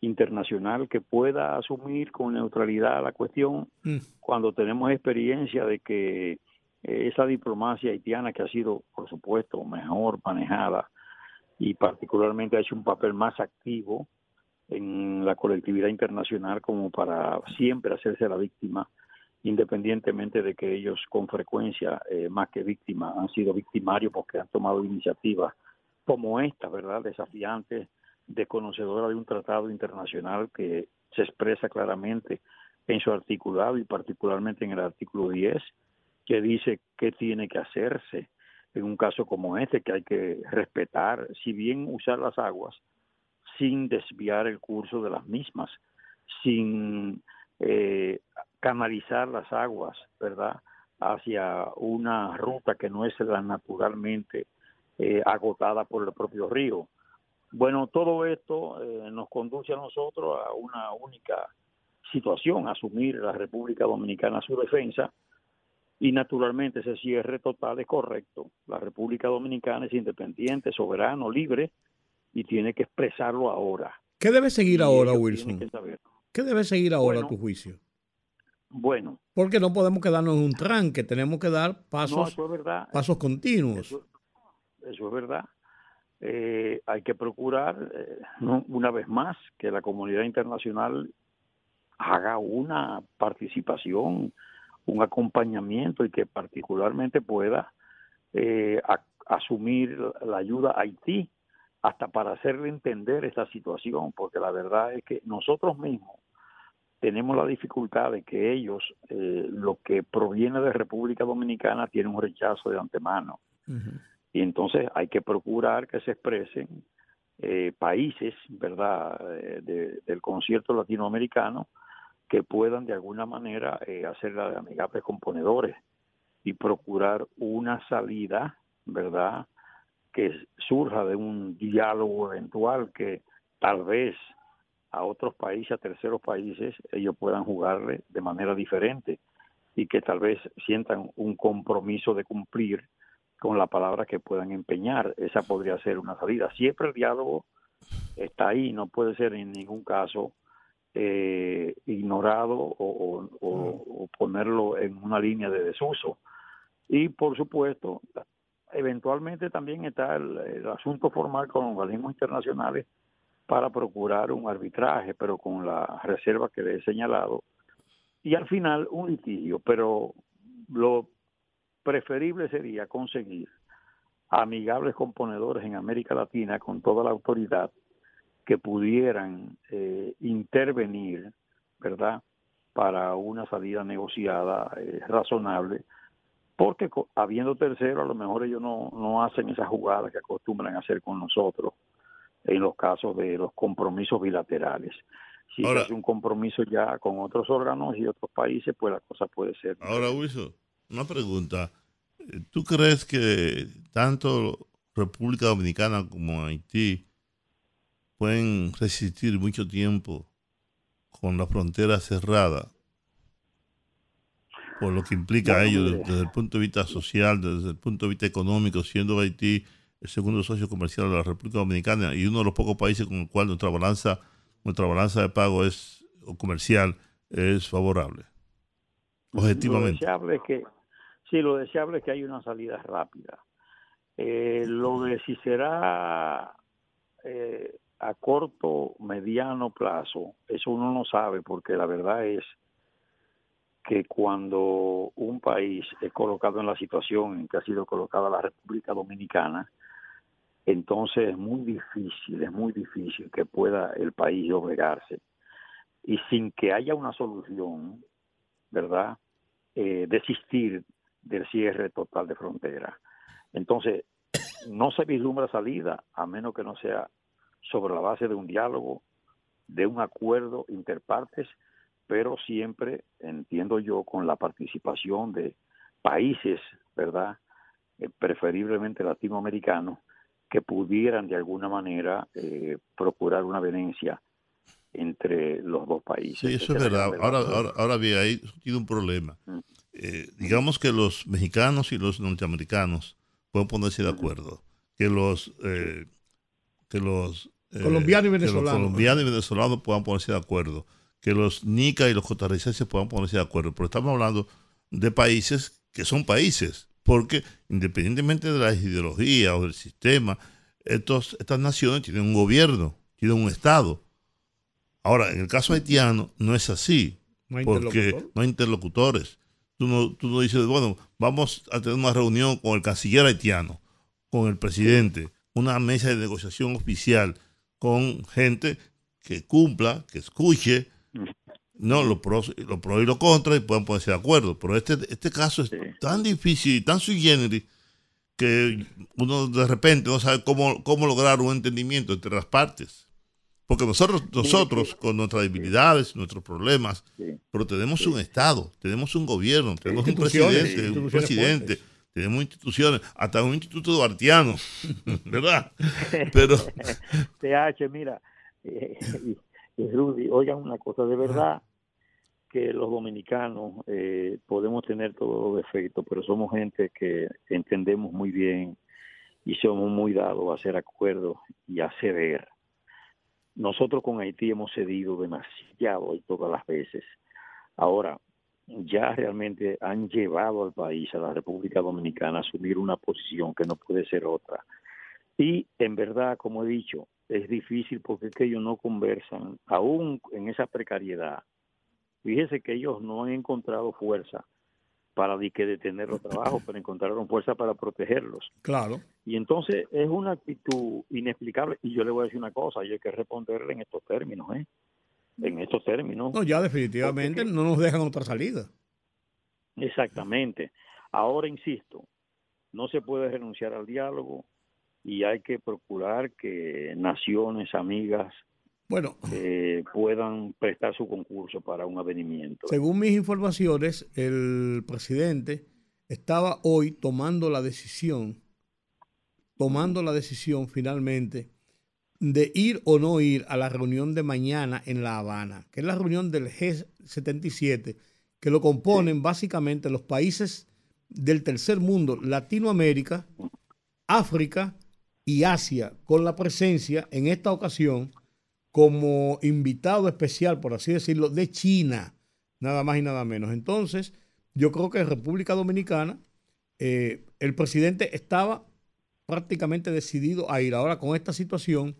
internacional que pueda asumir con neutralidad la cuestión mm. cuando tenemos experiencia de que esa diplomacia haitiana que ha sido, por supuesto, mejor manejada y particularmente ha hecho un papel más activo en la colectividad internacional como para siempre hacerse la víctima, independientemente de que ellos con frecuencia, eh, más que víctimas, han sido victimarios porque han tomado iniciativas como esta, ¿verdad? Desafiantes, desconocedora de un tratado internacional que se expresa claramente en su articulado y particularmente en el artículo 10, que dice qué tiene que hacerse en un caso como este, que hay que respetar, si bien usar las aguas, sin desviar el curso de las mismas, sin eh, canalizar las aguas, ¿verdad?, hacia una ruta que no es la naturalmente eh, agotada por el propio río. Bueno, todo esto eh, nos conduce a nosotros a una única situación, asumir la República Dominicana su defensa y naturalmente ese cierre total es correcto. La República Dominicana es independiente, soberano, libre y tiene que expresarlo ahora. ¿Qué debe seguir ahora, Wilson? ¿Qué debe seguir ahora a tu juicio? Bueno. Porque no podemos quedarnos en un tranque, tenemos que dar pasos, pasos continuos. Eso, eso es verdad. Eh, hay que procurar, eh, una vez más, que la comunidad internacional haga una participación, un acompañamiento y que particularmente pueda eh, asumir la ayuda a Haití hasta para hacerle entender esta situación, porque la verdad es que nosotros mismos tenemos la dificultad de que ellos, eh, lo que proviene de República Dominicana, tiene un rechazo de antemano. Y entonces hay que procurar que se expresen eh, países, ¿verdad?, eh, de- del concierto latinoamericano que puedan de alguna manera eh, hacer de amigables componedores y procurar una salida, ¿verdad?, que surja de un diálogo eventual que tal vez a otros países, a terceros países, ellos puedan jugarle de manera diferente y que tal vez sientan un compromiso de cumplir con la palabra que puedan empeñar. Esa podría ser una salida. Siempre el diálogo está ahí, no puede ser en ningún caso eh, ignorado o, o- o- o ponerlo en una línea de desuso. Y por supuesto, eventualmente también está el, el asunto formal con organismos internacionales para procurar un arbitraje, pero con la reserva que le he señalado. Y al final un litigio, pero lo preferible sería conseguir amigables componedores en América Latina con toda la autoridad que pudieran eh, intervenir, ¿verdad?, para una salida negociada eh, razonable, porque habiendo tercero, a lo mejor ellos no, no hacen esa jugada que acostumbran a hacer con nosotros en los casos de los compromisos bilaterales. Si Ahora- un compromiso ya con otros órganos y otros países, pues la cosa puede ser. Ahora, Wilson, una pregunta. ¿Tú crees que tanto República Dominicana como Haití pueden resistir mucho tiempo con la frontera cerrada? Por lo que implica a ellos desde el punto de vista social, desde el punto de vista económico, siendo Haití el segundo socio comercial de la República Dominicana y uno de los pocos países con el cual nuestra balanza, nuestra balanza de pago es o comercial es favorable. Lo Objetivamente. deseable es que, sí, lo deseable es que haya una salida rápida. Eh, lo de si será eh, a corto, mediano plazo, eso uno no sabe, porque la verdad es que cuando un país es colocado en la situación en que ha sido colocada la República Dominicana, entonces es muy difícil, es muy difícil que pueda el país doblegarse. Y sin que haya una solución, ¿verdad? Eh, desistir del cierre total de frontera. Entonces, no se vislumbra salida a menos que no sea sobre la base de un diálogo, de un acuerdo interpartes, pero siempre, entiendo yo, con la participación de países, ¿verdad? Eh, preferiblemente latinoamericanos, que pudieran de alguna manera eh, procurar una venencia entre los dos países. Sí, eso es verdad. Ahora, ahora, ahora bien, ahí tiene un problema. Mm. Eh, digamos que los mexicanos y los norteamericanos pueden ponerse de acuerdo. Que los eh, que los eh, Colombianos y que los venezolanos. colombianos y venezolanos puedan ponerse de acuerdo. Que los nica y los costarricenses puedan ponerse de acuerdo. Pero estamos hablando de países que son países. Porque independientemente de la ideología o del sistema, estos, estas naciones tienen un gobierno, tienen un Estado. Ahora, en el caso haitiano no es así, No hay porque interlocutor. no hay interlocutores. Tú no, tú no dices, bueno, vamos a tener una reunión con el canciller haitiano, con el presidente, una mesa de negociación oficial con gente que cumpla, que escuche, no lo pros, lo pro y lo contra y puedan ponerse de acuerdo. Pero este, este caso es tan difícil y tan sui generis que uno de repente no sabe cómo, cómo lograr un entendimiento entre las partes. Porque nosotros, nosotros con nuestras debilidades, nuestros problemas, pero tenemos un Estado, tenemos un gobierno, tenemos un presidente, un presidente, tenemos instituciones, hasta un instituto duartiano, <laughs> ¿verdad? <laughs> Pero TH, mira, eh, y, y Rudy, oigan una cosa, de verdad que los dominicanos eh, podemos tener todos los defectos, pero somos gente que entendemos muy bien y somos muy dados a hacer acuerdos y a ceder. Nosotros con Haití hemos cedido demasiado y todas las veces. Ahora, ya realmente han llevado al país, a la República Dominicana, a asumir una posición que no puede ser otra. Y en verdad, como he dicho, es difícil porque es que ellos no conversan, aún en esa precariedad. Fíjese que ellos no han encontrado fuerza para que detener los trabajos, pero encontraron fuerza para protegerlos. Claro. Y entonces es una actitud inexplicable. Y yo le voy a decir una cosa, y hay que responderle en estos términos, ¿eh? En estos términos. No, ya definitivamente no nos dejan otra salida. Exactamente. Ahora insisto, no se puede renunciar al diálogo, y hay que procurar que naciones amigas Bueno, eh, puedan prestar su concurso para un avenimiento. según mis informaciones, el presidente estaba hoy tomando la decisión, tomando la decisión finalmente de ir o no ir a la reunión de mañana en La Habana, que es la reunión del G77, que lo componen básicamente los países del tercer mundo, Latinoamérica, África y Asia, con la presencia en esta ocasión como invitado especial, por así decirlo, de China, nada más y nada menos. Entonces, yo creo que en República Dominicana, eh, el presidente estaba prácticamente decidido a ir. Ahora, con esta situación,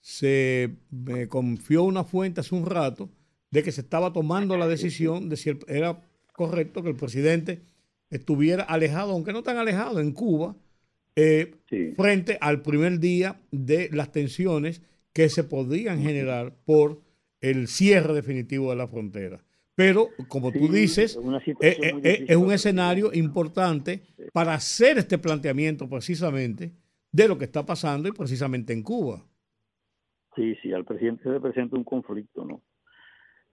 se me confió una fuente hace un rato de que se estaba tomando la decisión de si era correcto que el presidente estuviera alejado, aunque no tan alejado, en Cuba, eh, frente al primer día de las tensiones que se podían generar por el cierre definitivo de la frontera. Pero, como tú dices, es eh, eh, eh, es un escenario importante para hacer este planteamiento precisamente de lo que está pasando y precisamente en Cuba. Sí, sí, al presidente se le presenta un conflicto, ¿no?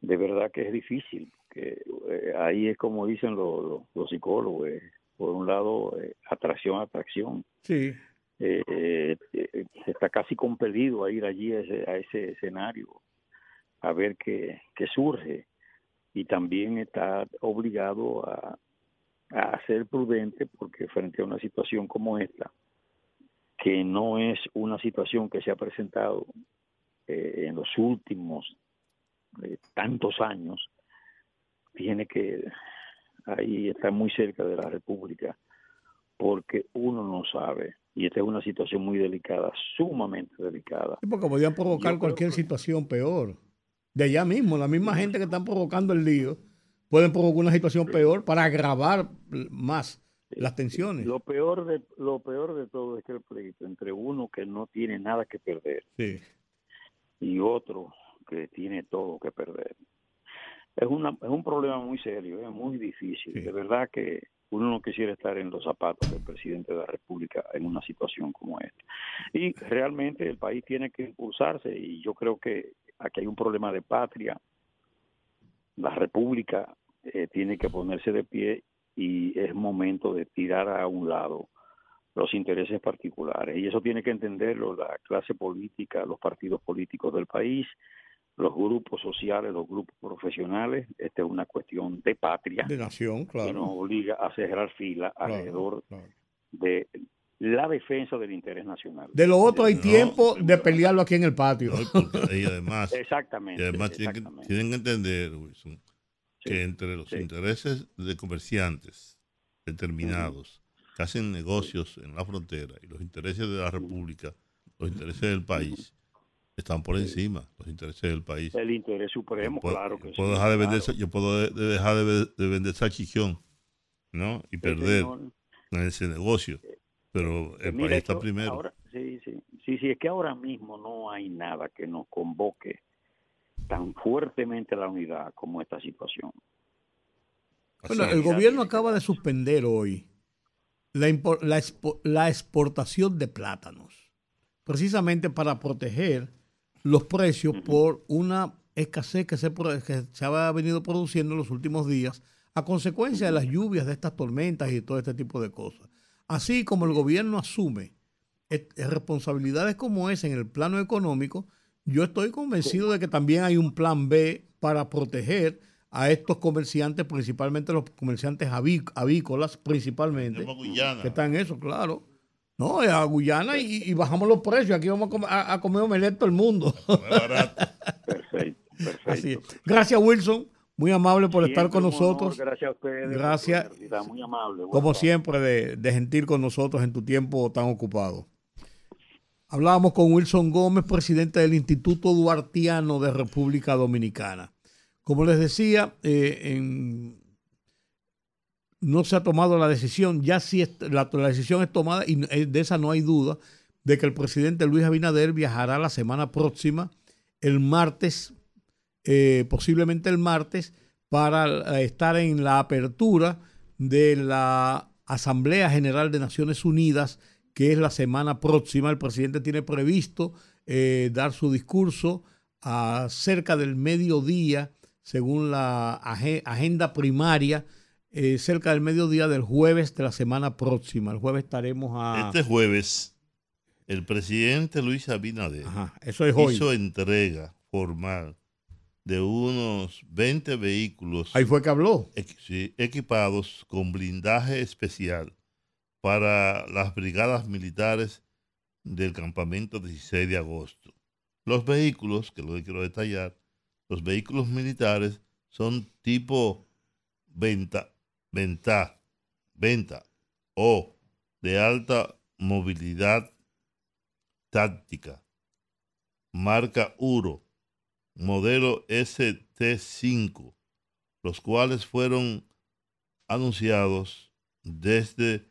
De verdad que es difícil, que eh, ahí es como dicen los, los- los psicólogos, eh, por un lado, eh, atracción, atracción. Sí. Eh, eh, eh, está casi compelido a ir allí a ese, a ese escenario, a ver qué, qué surge. Y también está obligado a, a ser prudente porque frente a una situación como esta, que no es una situación que se ha presentado eh, en los últimos tantos años, tiene que ahí está muy cerca de la República, porque uno no sabe, y esta es una situación muy delicada, sumamente delicada. Sí, Porque podían provocar cualquier situación peor. De allá mismo, la misma gente que están provocando el lío, pueden provocar una situación peor para agravar más las tensiones. Lo peor de lo peor de todo es que el pleito entre uno que no tiene nada que perder Sí. y otro que tiene todo que perder. Es, una, es un problema muy serio, es muy difícil. De verdad que uno no quisiera estar en los zapatos del presidente de la República en una situación como esta. Y realmente el país tiene que impulsarse y yo creo que aquí hay un problema de patria. La República eh, tiene que ponerse de pie y es momento de tirar a un lado los intereses particulares. Y eso tiene que entenderlo la clase política, los partidos políticos del país, los grupos sociales, los grupos profesionales. Esta es una cuestión de patria De nación, que claro. nos obliga a cerrar fila alrededor de la defensa del interés nacional. De lo otro hay No. tiempo de pelearlo aquí en el patio. Y además, <laughs> Exactamente, y además tienen, que, exactamente. tienen que entender, Wilson, que entre los intereses de comerciantes determinados que hacen negocios en la frontera y los intereses de la República, los intereses del país, están por encima, los intereses del país. El interés supremo, Puedo- claro que puedo sí, dejar de vender, claro. yo puedo de- de dejar de, ve- de vender salchichón, ¿no? Y perder en ese negocio. Pero el Mira, país está esto primero. ahora- sí, sí, sí, sí, es que ahora mismo no hay nada que nos convoque tan fuertemente a la unidad como esta situación. Bueno, el gobierno acaba de suspender hoy la, impor- la expo- la exportación de plátanos, precisamente para proteger los precios por una escasez que se, que se ha venido produciendo en los últimos días a consecuencia de las lluvias, de estas tormentas y de todo este tipo de cosas. Así como el gobierno asume responsabilidades como esa en el plano económico, yo estoy convencido de que también hay un plan B para proteger a estos comerciantes, principalmente los comerciantes aví- avícolas, principalmente, que están en eso, claro. No, a Guyana y, y bajamos los precios. Aquí vamos a comer, a, a comer omelette todo el mundo. Perfecto, perfecto. Así es. Gracias, Wilson. Muy amable por estar con honor, nosotros. gracias a ustedes. Gracias. Muy amable. Como siempre, de, de gentil con nosotros en tu tiempo tan ocupado. Hablábamos con Wilson Gómez, presidente del Instituto Duartiano de República Dominicana. Como les decía, eh, en- no se ha tomado la decisión, ya est- la, la decisión es tomada y eh, de esa no hay duda, de que el presidente Luis Abinader viajará la semana próxima, el martes, eh, posiblemente el martes, para eh, estar en la apertura de la Asamblea General de Naciones Unidas que es la semana próxima. El presidente tiene previsto dar su discurso a cerca del mediodía, según la age- agenda primaria, eh, cerca del mediodía del jueves de la semana próxima. El jueves estaremos a... Este jueves, el presidente Luis Abinader Ajá, eso es hoy. hizo entrega formal de unos 20 vehículos Ahí fue que habló. equipados con blindaje especial para las brigadas militares del campamento 16 de agosto. Los vehículos, que lo quiero detallar, los vehículos militares son tipo venta, venta, venta o de alta movilidad táctica, marca Uro, modelo ST5, los cuales fueron anunciados desde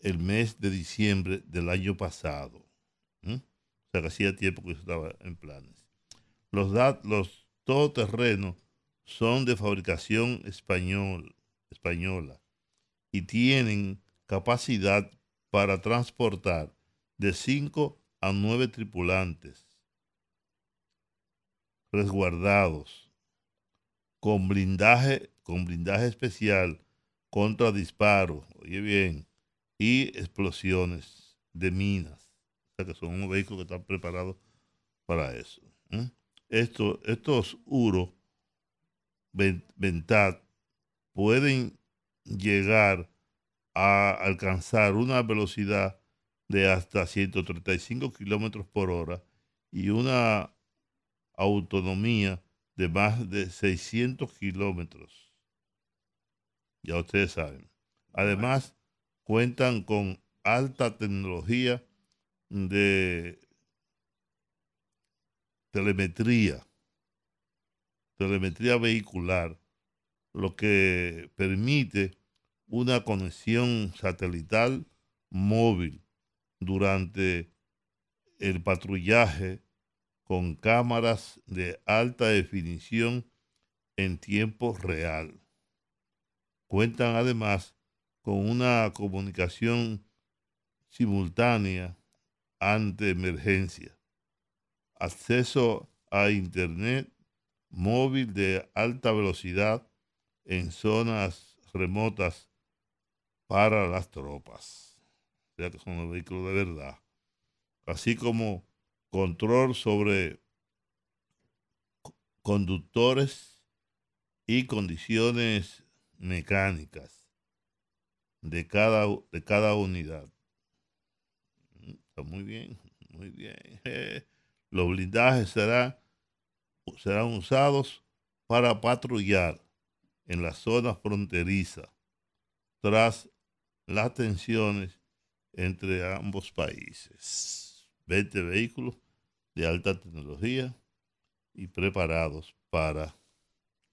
el mes de diciembre del año pasado. O sea que hacía tiempo que estaba en planes. Los, los todoterrenos son de fabricación español, española y tienen capacidad para transportar de 5 a 9 tripulantes resguardados con blindaje, con blindaje especial contra disparos, oye bien, y explosiones de minas. O sea que son unos vehículos que están preparados para eso. Esto- estos URO Ven- Ventat pueden llegar a alcanzar una velocidad de hasta 135 kilómetros por hora y una autonomía de más de 600 kilómetros. Ya ustedes saben. Además, cuentan con alta tecnología de telemetría, telemetría vehicular, lo que permite una conexión satelital móvil durante el patrullaje con cámaras de alta definición en tiempo real. Cuentan además con una comunicación simultánea ante emergencia, acceso a Internet móvil de alta velocidad en zonas remotas para las tropas. O sea que son los vehículos de verdad. Así como control sobre co- conductores y condiciones mecánicas de cada, de cada unidad. Está muy bien, muy bien. <laughs> Los blindajes serán, serán usados para patrullar en las zonas fronterizas tras las tensiones entre ambos países. 20 vehículos de alta tecnología y preparados para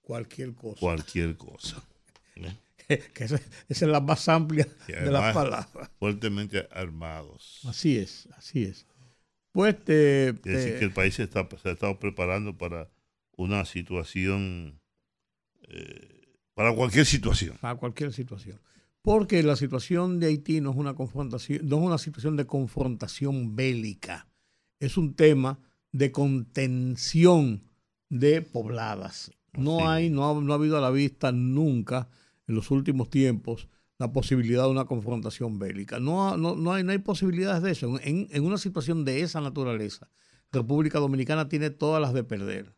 Cualquier cosa. cualquier cosa. <laughs> que esa, esa es la más amplia de las palabras. Fuertemente armados. Así es, así es. Pues te, Quiere decir te- que el país se, está, se ha estado preparando para una situación, eh, para cualquier situación. a cualquier situación. Porque la situación de Haití no es una confrontación, no es una situación de confrontación bélica. Es un tema de contención de pobladas. No hay, no ha, no ha habido a la vista nunca en los últimos tiempos la posibilidad de una confrontación bélica. No, no, no hay, no hay posibilidades de eso. En, en una situación de esa naturaleza, República Dominicana tiene todas las de perder.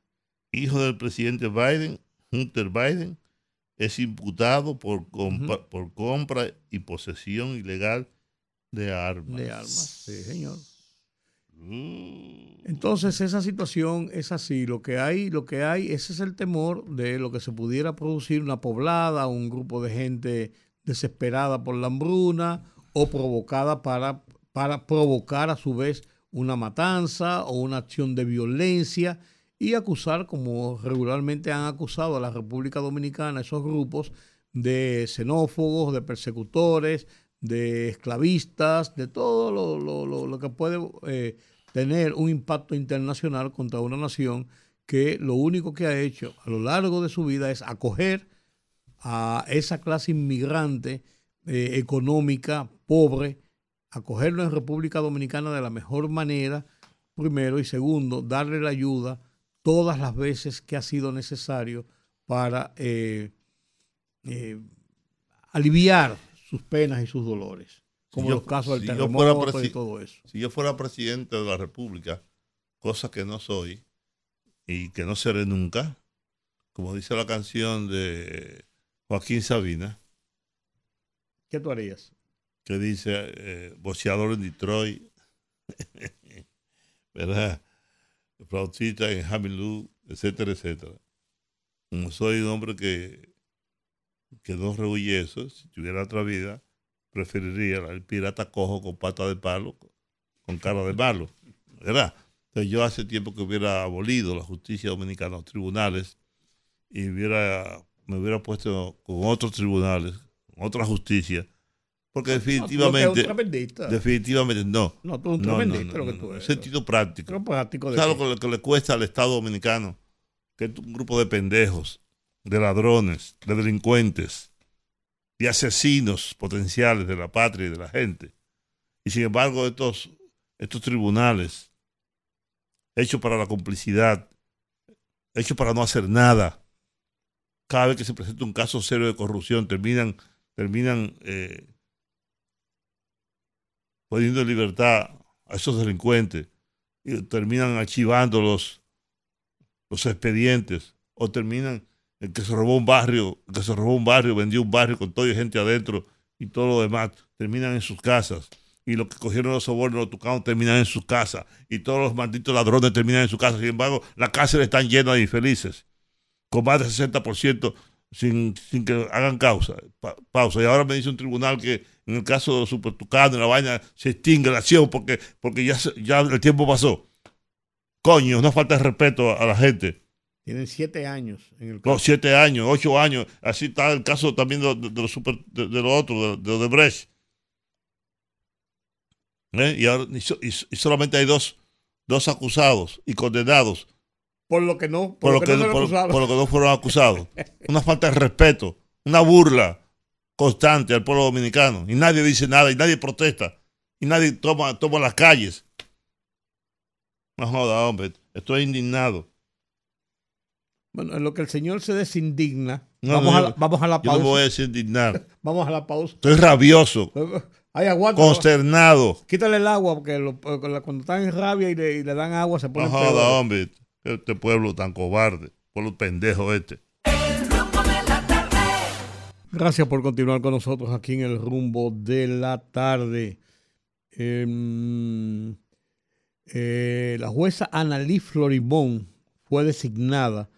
Hijo del presidente Biden, Hunter Biden, es imputado por, compa- por compra y posesión ilegal de armas. De armas, sí, señor. Mm. Entonces esa situación es así, lo que hay, lo que hay, ese es el temor de lo que se pudiera producir una poblada, un grupo de gente desesperada por la hambruna o provocada para, para provocar a su vez una matanza o una acción de violencia y acusar, como regularmente han acusado a la República Dominicana, esos grupos de xenófobos, de persecutores, de esclavistas, de todo lo, lo- lo- lo que puede eh, tener un impacto internacional contra una nación que lo único que ha hecho a lo largo de su vida es acoger a esa clase inmigrante eh, económica, pobre, acogerlo en República Dominicana de la mejor manera, primero, y segundo, darle la ayuda todas las veces que ha sido necesario para eh, eh, aliviar sus penas y sus dolores, como Si yo- los casos del si terremoto y todo eso. Si yo fuera presidente de la República, cosa que no soy y que no seré nunca, como dice la canción de Joaquín Sabina, ¿Qué tú harías? que dice eh, boxeador en Detroit, <laughs> ¿verdad? Flautista en Hamilton, etcétera, etcétera. Como soy un hombre que, que no rehuye eso, si tuviera otra vida, preferiría el pirata cojo con pata de palo, con cara de malo, ¿verdad? Entonces yo hace tiempo que hubiera abolido la justicia dominicana, los tribunales, y hubiera, me hubiera puesto con otros tribunales, con otra justicia, porque No, tú lo que eres definitivamente, un definitivamente no. No, tú eres un no, tremendista no, lo que tú eres. Sentido práctico. Pero práctico de ¿Sabes qué? lo que, que le cuesta al Estado Dominicano? Que es un grupo de pendejos, de ladrones, de delincuentes, de asesinos potenciales de la patria y de la gente. Y sin embargo, estos, estos tribunales, hechos para la complicidad, hechos para no hacer nada, cada vez que se presenta un caso serio de corrupción, terminan, terminan eh, poniendo en libertad a esos delincuentes y terminan archivando los, los expedientes o terminan el que se robó un barrio, que se robó un barrio, vendió un barrio con toda gente adentro y todo lo demás, terminan en sus casas. Y los que cogieron los sobornos, los tucanos, terminan en sus casas. Y todos los malditos ladrones terminan en sus casas. Sin embargo, las cárceles están llenas de infelices, con más del 60% sin, sin que hagan causa, pa- pausa. Y ahora me dice un tribunal que en el caso de los supertucanos, en la vaina, se extingue la acción porque, porque ya, ya el tiempo pasó. Coño, no falta de respeto a, a la gente. Tienen siete años en el Los siete años, ocho años, así está el caso también de, de- de los super, de, de los otros, de, de Odebrecht. ¿Eh? Y, ahora, y solamente hay dos, dos acusados y condenados Por lo que no, por, lo que, no le por- acusaron. por lo que no fueron acusados. Una falta de respeto, una burla constante al pueblo dominicano. Y nadie dice nada, y nadie protesta, y nadie toma, toma las calles. No joda, hombre, estoy indignado. Bueno, en lo que el señor se desindigna, No, vamos, no, a yo- la, vamos a la Yo pausa. no me voy a desindignar. <laughs> Vamos a la pausa. Estoy rabioso, Ay, aguanta. consternado. Quítale el agua, porque lo- porque cuando están en rabia y le, y le dan agua se No ponen joda, hombre, este pueblo tan cobarde, pueblo pendejo este. Gracias por continuar con nosotros aquí en el rumbo de la tarde. Em, eh, la jueza Annalí Florimón fue designada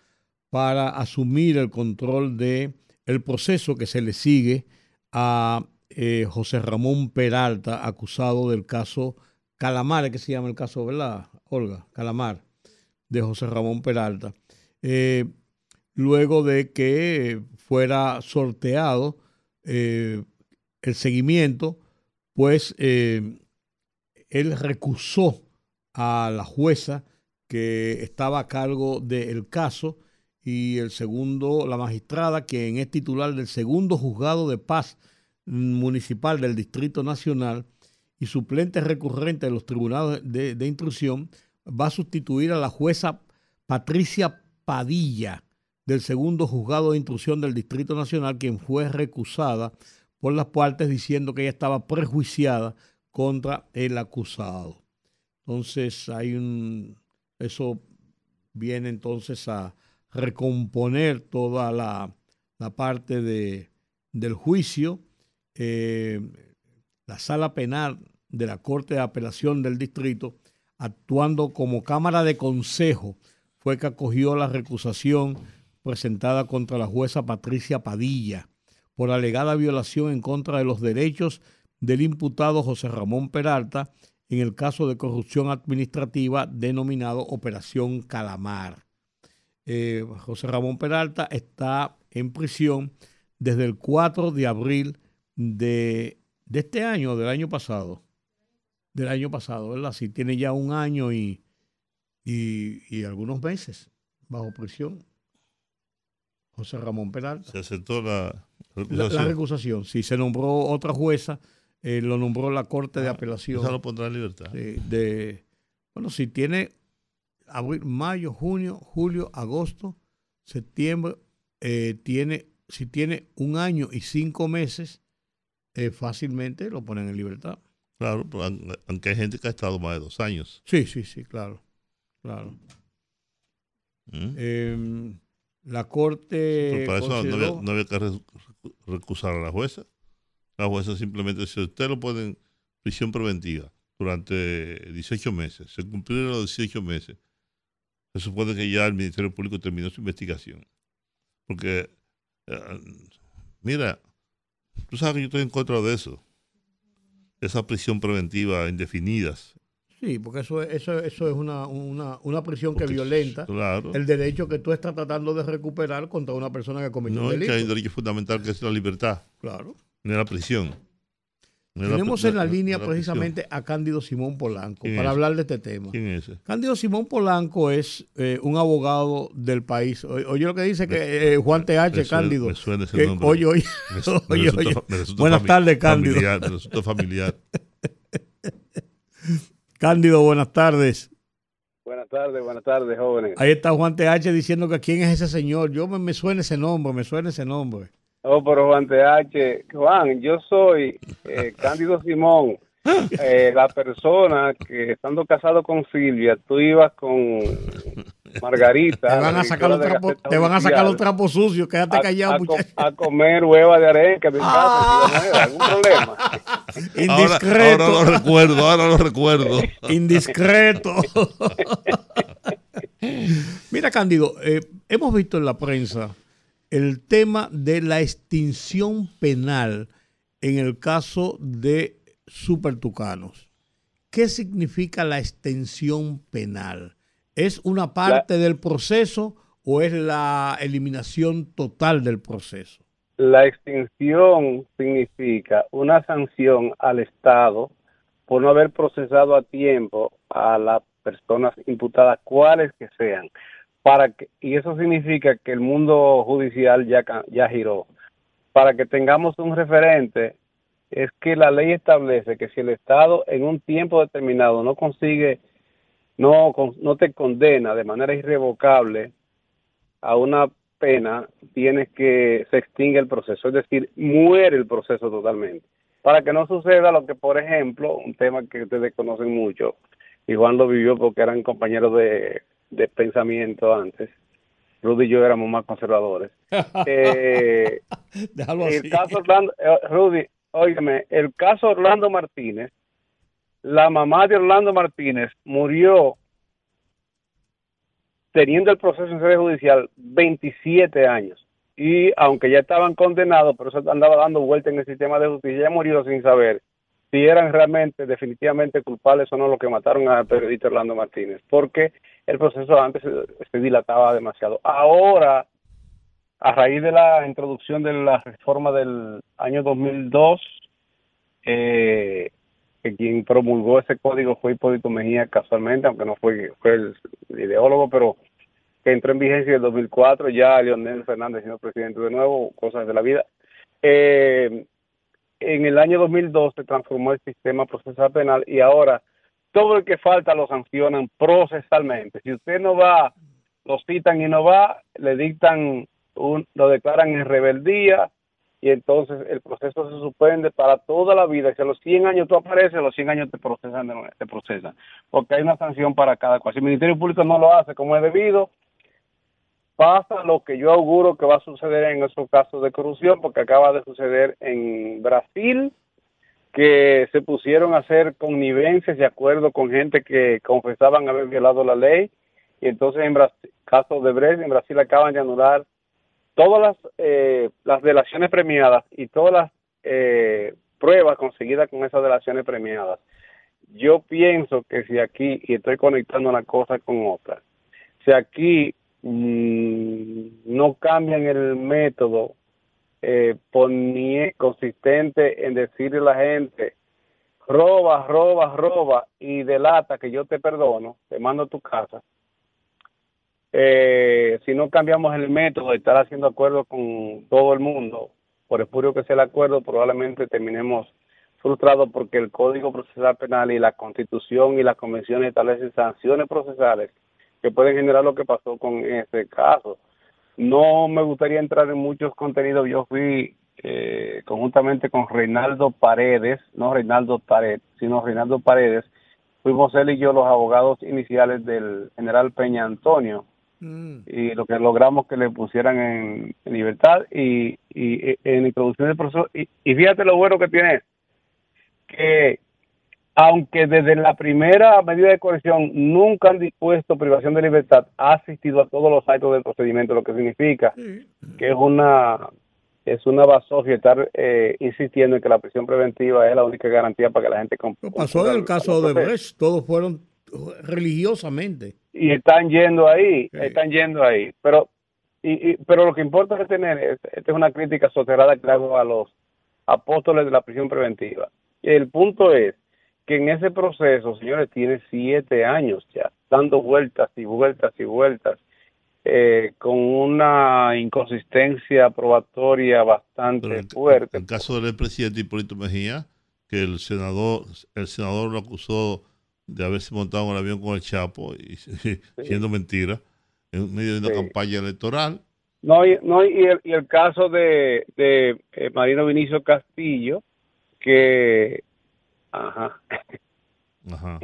para asumir el control de el proceso que se le sigue a eh, José Ramón Peralta, acusado del caso Calamar, que se llama el caso, ¿verdad, Olga? Calamar, de José Ramón Peralta. Eh, luego de que fuera sorteado eh, el seguimiento, pues eh, él recusó a la jueza que estaba a cargo del caso y el segundo, la magistrada, quien es titular del segundo juzgado de paz municipal del Distrito Nacional y suplente recurrente de los tribunales de, de instrucción, va a sustituir a la jueza Patricia Padilla del segundo juzgado de instrucción del Distrito Nacional, quien fue recusada por las partes diciendo que ella estaba prejuiciada contra el acusado. Entonces hay un eso viene entonces a recomponer toda la, la parte de, del juicio. Eh, la sala penal de la Corte de Apelación del Distrito, actuando como Cámara de Consejo, fue que acogió la recusación presentada contra la jueza Patricia Padilla por alegada violación en contra de los derechos del imputado José Ramón Peralta en el caso de corrupción administrativa denominado Operación Calamar. Eh, José Ramón Peralta está en prisión desde el 4 de abril de, de este año, del año pasado. Del año pasado, ¿verdad? Sí, tiene ya un año y, y, y algunos meses bajo prisión. José Ramón Peralta. Se aceptó la recusación. la recusación, sí, se nombró otra jueza eh, lo nombró la Corte de Apelación. Esa lo pondrá en libertad. Sí, de, bueno, si tiene abril, mayo, junio, julio, agosto, septiembre, eh, tiene, si tiene un año y cinco meses, eh, fácilmente lo ponen en libertad. Claro, aun- aunque hay gente que ha estado más de dos años. Sí, sí, sí, claro. Claro. ¿Mm? Eh, la Corte. Pero para eso no había, no había que re- recusar a la jueza. La jueza simplemente, si usted lo pone en prisión preventiva durante 18 meses, se cumplieron los 18 meses, se supone que ya el Ministerio Público terminó su investigación. Porque, eh, mira, tú sabes que yo estoy en contra de eso. Esa prisión preventiva indefinidas. Sí, porque eso, es- eso, eso es una, una, una prisión que violenta claro. el derecho que tú estás tratando de recuperar contra una persona que cometió No un es que delito. hay un derecho fundamental que es la libertad, Claro. no es la prisión. No es la- Tenemos en la línea precisamente a Cándido Simón Polanco ¿Quién para es? hablar de este tema. ¿Quién es? Cándido Simón Polanco es eh, un abogado del país. O- Oye lo que dice que eh, Juan TH, Cándido. me suena ese que- nombre. oye, oye, Me su- <laughs> me oye, resulta oye. fa- me resulta Buenas tardes, Cándido. Familiar, me resulta familiar. <laughs> Cándido, buenas tardes. Buenas tardes, buenas tardes, jóvenes. Ahí está Juan TH diciendo que quién es ese señor. Yo me, me suena ese nombre, me suena ese nombre. Oh, pero Juan TH, Juan, yo soy eh, <laughs> Cándido Simón, eh, la persona que estando casado con Silvia, tú ibas con Margarita. Te van a sacar los trapos, Gaceta te van a sacar los Judicial, trapos sucios. Quédate a- callado, a, muchacho. a comer hueva de arenque en mi casa, hay algún problema. Indiscreto. <laughs> Ahora, ahora lo recuerdo, ahora lo recuerdo. <laughs> Indiscreto. Mira, Cándido, eh, hemos visto en la prensa el tema de la extinción penal en el caso de supertucanos. ¿Qué significa la extensión penal? ¿Es una parte del proceso o es la eliminación total del proceso? La extinción significa una sanción al Estado por no haber procesado a tiempo a las personas imputadas, cuales que sean. Para que, y eso significa que el mundo judicial ya, ya giró. Para que tengamos un referente, es que la ley establece que si el Estado en un tiempo determinado no consigue, no, no te condena de manera irrevocable a una pena, tienes que se extingue el proceso, es decir, muere el proceso totalmente. Para que no suceda lo que, por ejemplo, un tema que ustedes conocen mucho, y Juan lo vivió porque eran compañeros de, de pensamiento antes, Rudy y yo éramos más conservadores. <laughs> Eh, Déjalo el así. caso Orlando, eh, Rudy, óigame, el caso Orlando Martínez, la mamá de Orlando Martínez murió teniendo el proceso en sede judicial 27 años. Y aunque ya estaban condenados, pero eso andaba dando vuelta en el sistema de justicia, ya murió sin saber si eran realmente, definitivamente culpables o no los que mataron al periodista Orlando Martínez, porque el proceso antes se, dilataba demasiado. Ahora, a raíz de la introducción de la reforma del año 2002, eh, que quien promulgó ese código fue Hipólito Mejía casualmente, aunque no fue, fue el ideólogo, pero que entró en vigencia en el 2004, ya Leonel Fernández siendo presidente de nuevo, cosas de la vida. Eh, en el año 2002 se transformó el sistema procesal penal y ahora todo el que falta lo sancionan procesalmente. Si usted no va, lo citan y no va, le dictan, un, lo declaran en rebeldía y entonces el proceso se suspende para toda la vida. Si a los 100 años tú apareces, a los 100 años te procesan, te procesan, porque hay una sanción para cada cual. Si el Ministerio Público no lo hace como es debido, pasa lo que yo auguro que va a suceder en esos casos de corrupción, porque acaba de suceder en Brasil, que se pusieron a hacer connivencias de acuerdo con gente que confesaban haber violado la ley, y entonces en Brasil, caso de Brecht, en Brasil acaban de anular todas las, eh, las delaciones premiadas y todas las eh, pruebas conseguidas con esas delaciones premiadas. Yo pienso que si aquí, y estoy conectando una cosa con otra, si aquí mm, no cambian el método eh, ponie- consistente en decirle a la gente, roba, roba, roba y delata que yo te perdono, te mando a tu casa. Eh, si no cambiamos el método de estar haciendo acuerdos con todo el mundo, por espurio que sea el acuerdo, probablemente terminemos frustrado porque el Código Procesal Penal y la Constitución y las convenciones establecen sanciones procesales que pueden generar lo que pasó con ese caso. No me gustaría entrar en muchos contenidos. Yo fui eh, conjuntamente con Reinaldo Paredes, no Reinaldo Pared, sino Reinaldo Paredes, fuimos él y yo los abogados iniciales del general Peña Antonio y lo que logramos que le pusieran en, en libertad y, y, y en introducción del proceso. Y, y fíjate lo bueno que tiene, que aunque desde la primera medida de coerción nunca han dispuesto privación de libertad, ha asistido a todos los actos del procedimiento, lo que significa que es una es una basofia estar eh, insistiendo en que la prisión preventiva es la única garantía para que la gente comp- Pasó en el caso de Brecht, todos fueron religiosamente. y están yendo ahí, están yendo ahí. Pero y, y- pero lo que importa retener es, esta es una crítica soterrada que hago a los apóstoles de la prisión preventiva. El punto es que en ese proceso, señores, tiene siete años ya, dando vueltas y vueltas y vueltas, eh, con una inconsistencia probatoria bastante fuerte. El caso del expresidente Hipólito Mejía, que el senador, el senador lo acusó de haberse montado en un avión con el Chapo, y, <laughs> siendo mentira, en medio de una Sí. campaña electoral. No, y, no, y, el, y el caso de, de eh, Marino Vinicio Castillo, que... Ajá. Ajá.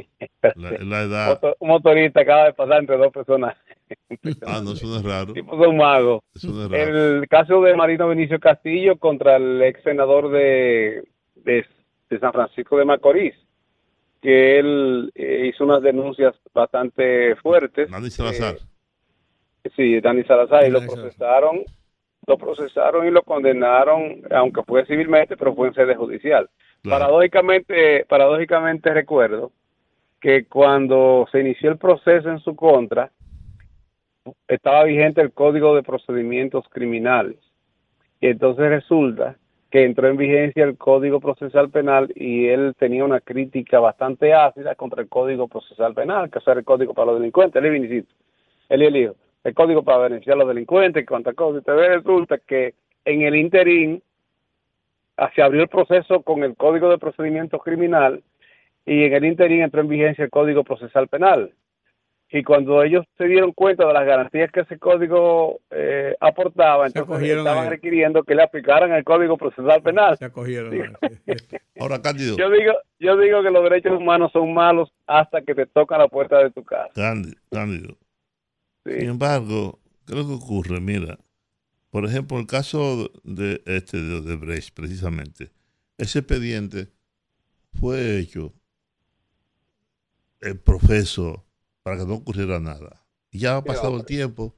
La, la edad. Un motorista acaba de pasar entre dos personas. Ah, no, eso no es raro. Eso no es raro. El caso de Marino Vinicio Castillo contra el ex senador de, de, de San Francisco de Macorís, que él eh, hizo unas denuncias bastante fuertes. Dani Salazar. Eh, sí, Dani Salazar, y lo procesaron, lo procesaron y lo condenaron, aunque fue civilmente, pero fue en sede judicial. Paradójicamente, paradójicamente recuerdo que cuando se inició el proceso en su contra, estaba vigente el Código de Procedimientos Criminales. Y entonces resulta que entró en vigencia el Código Procesal Penal y él tenía una crítica bastante ácida contra el Código Procesal Penal, que es el Código para los delincuentes, y y el hijo, el Código para beneficiar a los delincuentes, cuántas cosas. Y resulta que en el interín se abrió el proceso con el Código de Procedimientos Criminal y en el interín entró en vigencia el Código Procesal Penal. Y cuando ellos se dieron cuenta de las garantías que ese código eh, aportaba, entonces estaban requiriendo que le aplicaran el Código Procesal Penal. Se acogieron. <laughs> Ahora, Cándido. Yo digo, yo digo que los derechos humanos son malos hasta que te tocan la puerta de tu casa. Cándido. Cándido. Sin embargo, ¿qué es lo que ocurre? Mira, por ejemplo, el caso de este de Odebrecht, precisamente, ese expediente fue hecho el profeso para que no ocurriera nada. Y ya ha pasado el tiempo,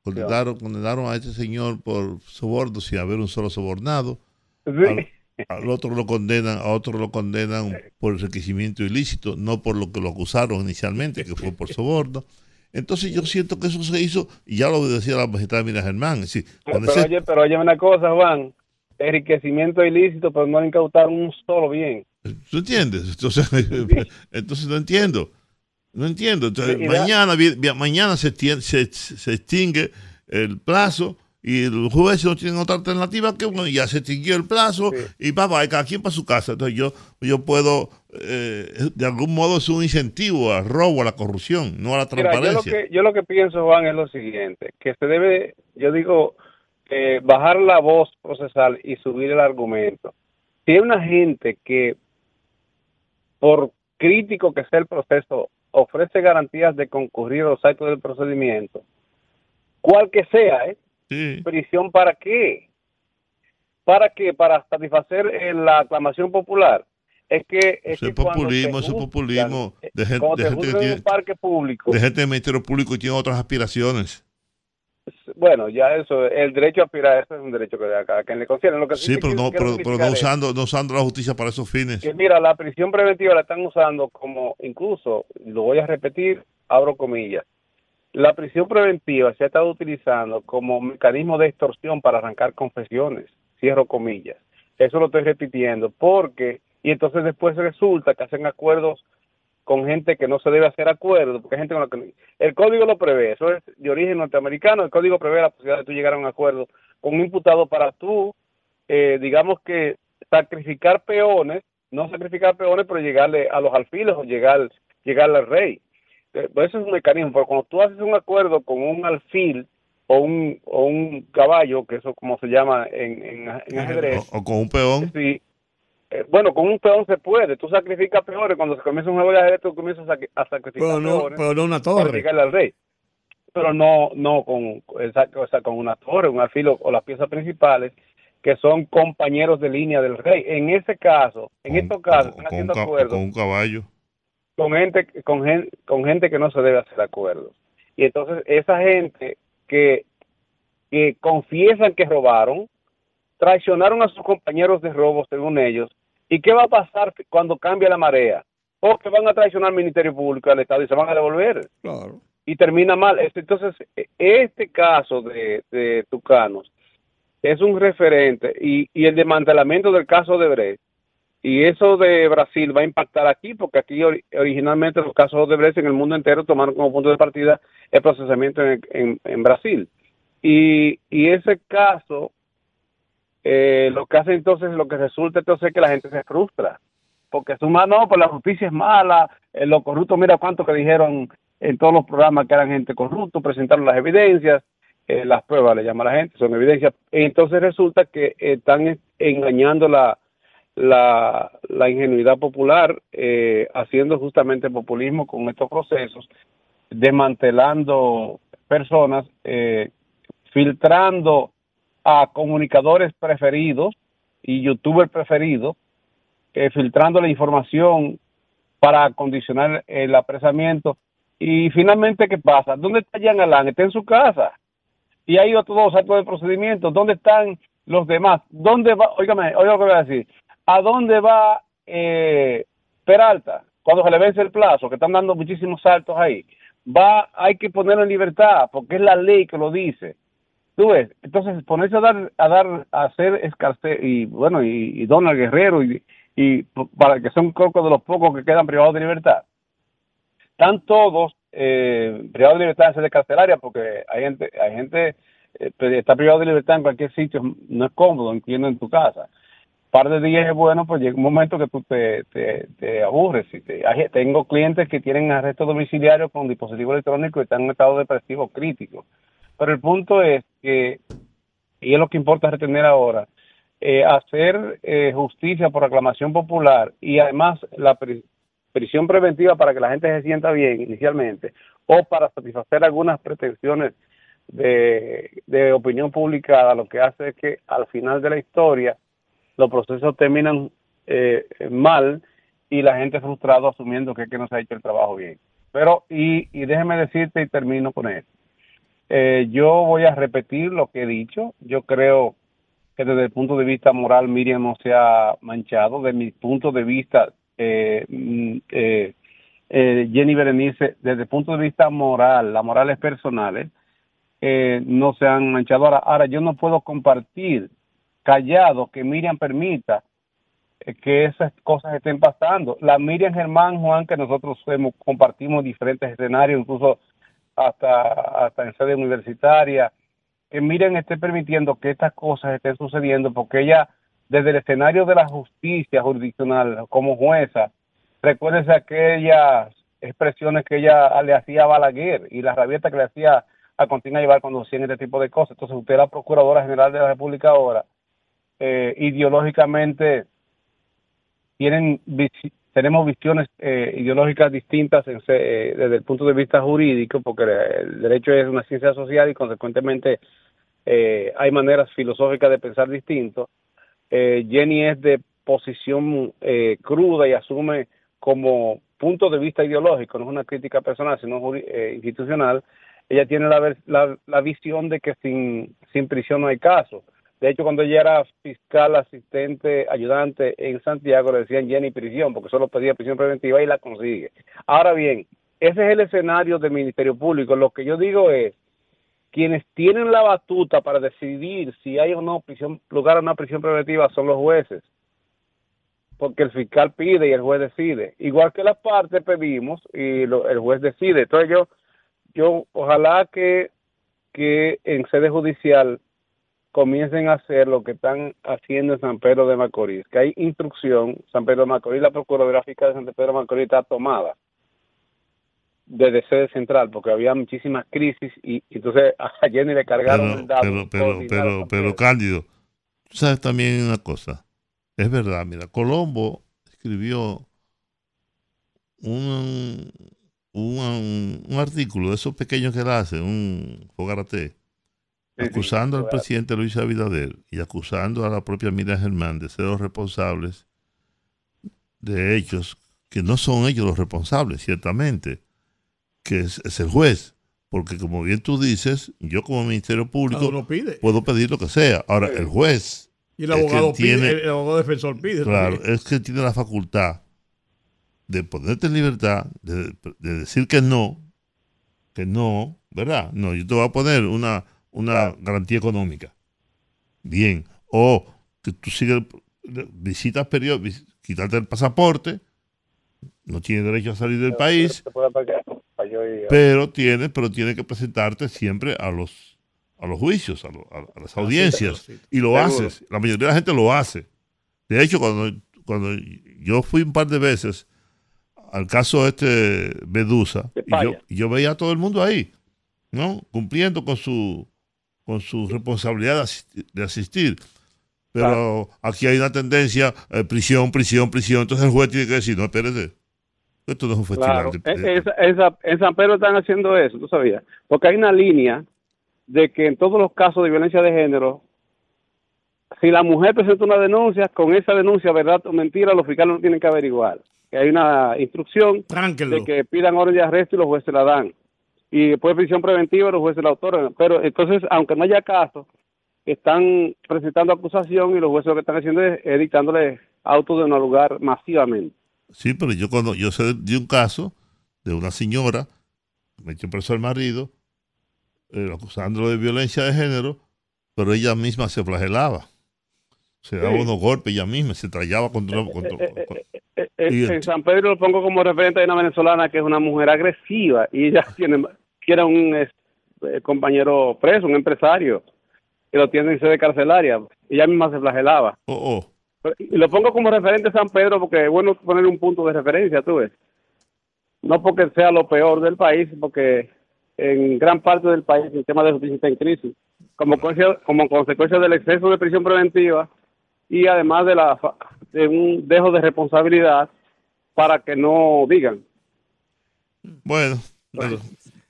condenaron, condenaron a este señor por soborno sin haber un solo sobornado. Al, al otro lo condenan, a otro lo condenan por enriquecimiento ilícito, no por lo que lo acusaron inicialmente, que fue por soborno. Entonces yo siento que eso se hizo, y ya lo decía la magistrada Mira Germán, es decir, Pero, oye, pero oye una cosa, Juan, enriquecimiento ilícito, pero no incautaron un solo bien. ¿Tú entiendes? <laughs> Entonces, <laughs> entonces no entiendo. No entiendo. Entonces, mañana, mañana se, se, se extingue el plazo y los jueces no tienen otra alternativa que bueno, ya se extinguió el plazo y papá, cada quien para su casa. Entonces yo, yo puedo, eh, de algún modo es un incentivo al robo, a la corrupción, no a la Mira, yo lo, transparencia. que, yo lo que pienso, Juan, es lo siguiente, que se debe, yo digo, eh, bajar la voz procesal y subir el argumento. Si hay una gente que, por crítico que sea el proceso, ofrece garantías de concurrir a los actos del procedimiento, cual que sea, ¿eh? ¿Prisión para qué? ¿Para qué? Para satisfacer eh, la aclamación popular. Es que es que populismo, te eso es juzgan, populismo de gente, de te gente que tiene, un parque público, de gente del Ministerio Público y tiene otras aspiraciones. bueno, ya eso, el derecho a aspirar, eso es un derecho que a cada quien le concierne. Lo que Sí, te pero no, pero, pero no usando, no usando la justicia para esos fines. que mira, la prisión preventiva la están usando como, incluso, lo voy a repetir, abro comillas, la prisión preventiva se ha estado utilizando como mecanismo de extorsión para arrancar confesiones, cierro comillas. Eso lo estoy repitiendo porque, y entonces después resulta que hacen acuerdos con gente que no se debe hacer acuerdos, porque hay gente con la que el código lo prevé, eso es de origen norteamericano, el código prevé la posibilidad de tú llegar a un acuerdo con un imputado para tú, eh, digamos que sacrificar peones no sacrificar peones, pero llegarle a los alfiles o llegar, llegarle al rey. Eh, pues Eso es un mecanismo, porque cuando tú haces un acuerdo con un alfil o un, o un caballo, que eso como se llama en, en, en ajedrez, O, o con un peón. Sí. Eh, bueno, con un peón se puede. Tú sacrificas peones. Cuando se comienza un juego de ajedrez, tú comienzas a, a sacrificar Pero no, peones pero no una para torre. llegarle al rey. Pero no, no con, o sea, con una torre, un alfil o, o las piezas principales que son compañeros de línea del rey. En ese caso, en estos casos, están Con haciendo acuerdos con un caballo. Con gente con gente con gente que no se debe hacer acuerdos y entonces esa gente que que confiesan que robaron traicionaron a sus compañeros de robo según ellos y qué va a pasar cuando cambie la marea o que van a traicionar al ministerio público al estado y se van a devolver Claro. y termina mal. Entonces este caso de, de Tucanos es un referente y, y el desmantelamiento del caso de Brecht y eso de Brasil va a impactar aquí, porque aquí ori- originalmente los casos de Brecht en el mundo entero tomaron como punto de partida el procesamiento en, Brasil. Y, ese caso, eh, lo que hace entonces, lo que resulta entonces es que la gente se frustra, porque su mano, pues la justicia es mala, eh, los corruptos, mira cuánto que dijeron en todos los programas que eran gente corrupta, presentaron las evidencias, eh, las pruebas le llama la gente, son evidencias. Entonces resulta que están engañando la, la, la ingenuidad popular, eh, haciendo justamente populismo con estos procesos, desmantelando personas, eh, filtrando a comunicadores preferidos y youtubers preferidos, eh, filtrando la información para condicionar el apresamiento. Y finalmente, ¿qué pasa? ¿Dónde está Jean Alain? Está en su casa. Y hay otros dos actos de procedimiento. ¿Dónde están los demás? ¿Dónde va? Óigame, oiga lo que voy a decir. ¿A dónde va eh, Peralta? Cuando se le vence el plazo, que están dando muchísimos saltos ahí. Va, hay que ponerlo en libertad, porque es la ley que lo dice. Tú ves, entonces ponerse a dar, a dar, a hacer escarce y bueno, y, Donald Guerrero y, y para que son que de los pocos que quedan privados de libertad. Están todos eh, privados de libertad en sede carcelaria porque hay gente, hay gente eh, está privado de libertad en cualquier sitio, no es cómodo, incluyendo en tu casa. Par de días es bueno, pues llega un momento que tú te, te, te aburres. Y te- tengo clientes que tienen arresto domiciliario con dispositivo electrónico y están en un estado depresivo crítico. Pero el punto es que, y es lo que importa retener ahora, eh, hacer eh, justicia por aclamación popular y además la pri- prisión preventiva para que la gente se sienta bien inicialmente o para satisfacer algunas pretensiones de, de opinión publicada, lo que hace es que al final de la historia los procesos terminan eh, mal y la gente frustrado asumiendo que, es que no se ha hecho el trabajo bien. Pero, y, y déjeme decirte y termino con esto. Eh, yo voy a repetir lo que he dicho. Yo creo que desde el punto de vista moral Miriam no se ha manchado. De mi punto de vista, eh, mm, eh, eh, Jenny Berenice, desde el punto de vista moral, las morales personales, eh, no se han manchado. Ahora, ahora yo no puedo compartir callado que Miriam permita eh, que esas cosas estén pasando. La Miriam Germán, Juan, que nosotros hemos, compartimos diferentes escenarios, incluso hasta, hasta en sede universitaria, que Miriam esté permitiendo que estas cosas estén sucediendo, porque ella, desde el escenario de la justicia jurisdiccional, como jueza, recuérdese aquellas expresiones que ella le hacía a Balaguer y la rabieta que le hacía a Continua llevar cuando hacían este tipo de cosas. Entonces, usted la Procuradora General de la República ahora, eh, ideológicamente tienen tenemos visiones eh, ideológicas distintas eh, desde el punto de vista jurídico, porque el derecho es una ciencia social y consecuentemente eh, hay maneras filosóficas de pensar distinto. Jenny es de posición cruda y asume como punto de vista ideológico, no es una crítica personal, sino institucional. Ella tiene la, la, la visión de que sin, sin prisión no hay caso. De hecho, cuando ella era fiscal, asistente, ayudante en Santiago, le decían Jenny prisión, porque solo pedía prisión preventiva y la consigue. Ahora bien, ese es el escenario del Ministerio Público. Lo que yo digo es, quienes tienen la batuta para decidir si hay o no prisión, lugar a una prisión preventiva son los jueces. Porque el fiscal pide y el juez decide. Igual que las partes pedimos y el juez decide. Entonces yo, yo ojalá que, que en sede judicial comiencen a hacer lo que están haciendo en San Pedro de Macorís, que hay instrucción, San Pedro de Macorís, la Procuraduría Fiscal de San Pedro de Macorís está tomada desde sede central, porque había muchísimas crisis y, y entonces <laughs> a Jenny le cargaron el dado. Pero, pero, pero, pero. Cándido, tú sabes también una cosa. Es verdad, mira, Colombo escribió un, un, un artículo de esos pequeños que él hace, un fogarate, acusando al presidente Luis Abinader y acusando a la propia Miriam Germán de ser los responsables de hechos que no son ellos los responsables, ciertamente, que es, es el juez. Porque como bien tú dices, yo como Ministerio Público pide. puedo pedir lo que sea. Ahora, el juez, Y el abogado pide, tiene- el, el abogado defensor pide. claro, también. es que tiene la facultad de ponerte en libertad, de, de decir que no, que no, ¿verdad? No, yo te voy a poner una, una garantía económica. Bien. O que tú sigues, visitas periódicos, quitarte el pasaporte, no tienes derecho a salir del país, pero tiene, pero tiene que presentarte siempre a los a los juicios, a, lo- a- a las audiencias, y lo haces. La mayoría de la gente lo hace. De hecho, cuando, cuando yo fui un par de veces al caso este Medusa, y yo, y yo veía a todo el mundo ahí, ¿no? Cumpliendo con su con su responsabilidad de asistir. de asistir. Pero aquí hay una tendencia, eh, prisión, prisión, prisión. Entonces el juez tiene que decir, no, espérate, esto no es un festival. Claro, de- en, esa- esa- en San Pedro están haciendo eso, tú sabías, porque hay una línea de que en todos los casos de violencia de género, si la mujer presenta una denuncia, con esa denuncia, verdad o mentira, los fiscales no tienen que averiguar. Que hay una instrucción de que pidan orden de arresto y los jueces la dan. Y después de prisión preventiva, los jueces la otorgan. Pero entonces, aunque no haya caso, están presentando acusación y los jueces lo que están haciendo es, es dictándole autos de no lugar masivamente. Sí, pero yo cuando yo sé de un caso de una señora que metió preso al marido, eh, acusándolo de violencia de género, pero ella misma se flagelaba. Se daba Sí. unos golpes ella misma, se trallaba contra... contra- Eh, Y el- en San Pedro lo pongo como referente de una venezolana que es una mujer agresiva y ella tiene quiere un es- eh, compañero preso, un empresario, que lo tiene en sede carcelaria. Ella misma se flagelaba. Oh, Pero- Y lo pongo como referente a San Pedro porque es bueno poner un punto de referencia, tú ves. No porque sea lo peor del país, porque en gran parte del país el tema de justicia está en crisis, como, consecuencia- como consecuencia del exceso de prisión preventiva y además de, la, fa- de un dejo de responsabilidad para que no digan. Bueno, bueno,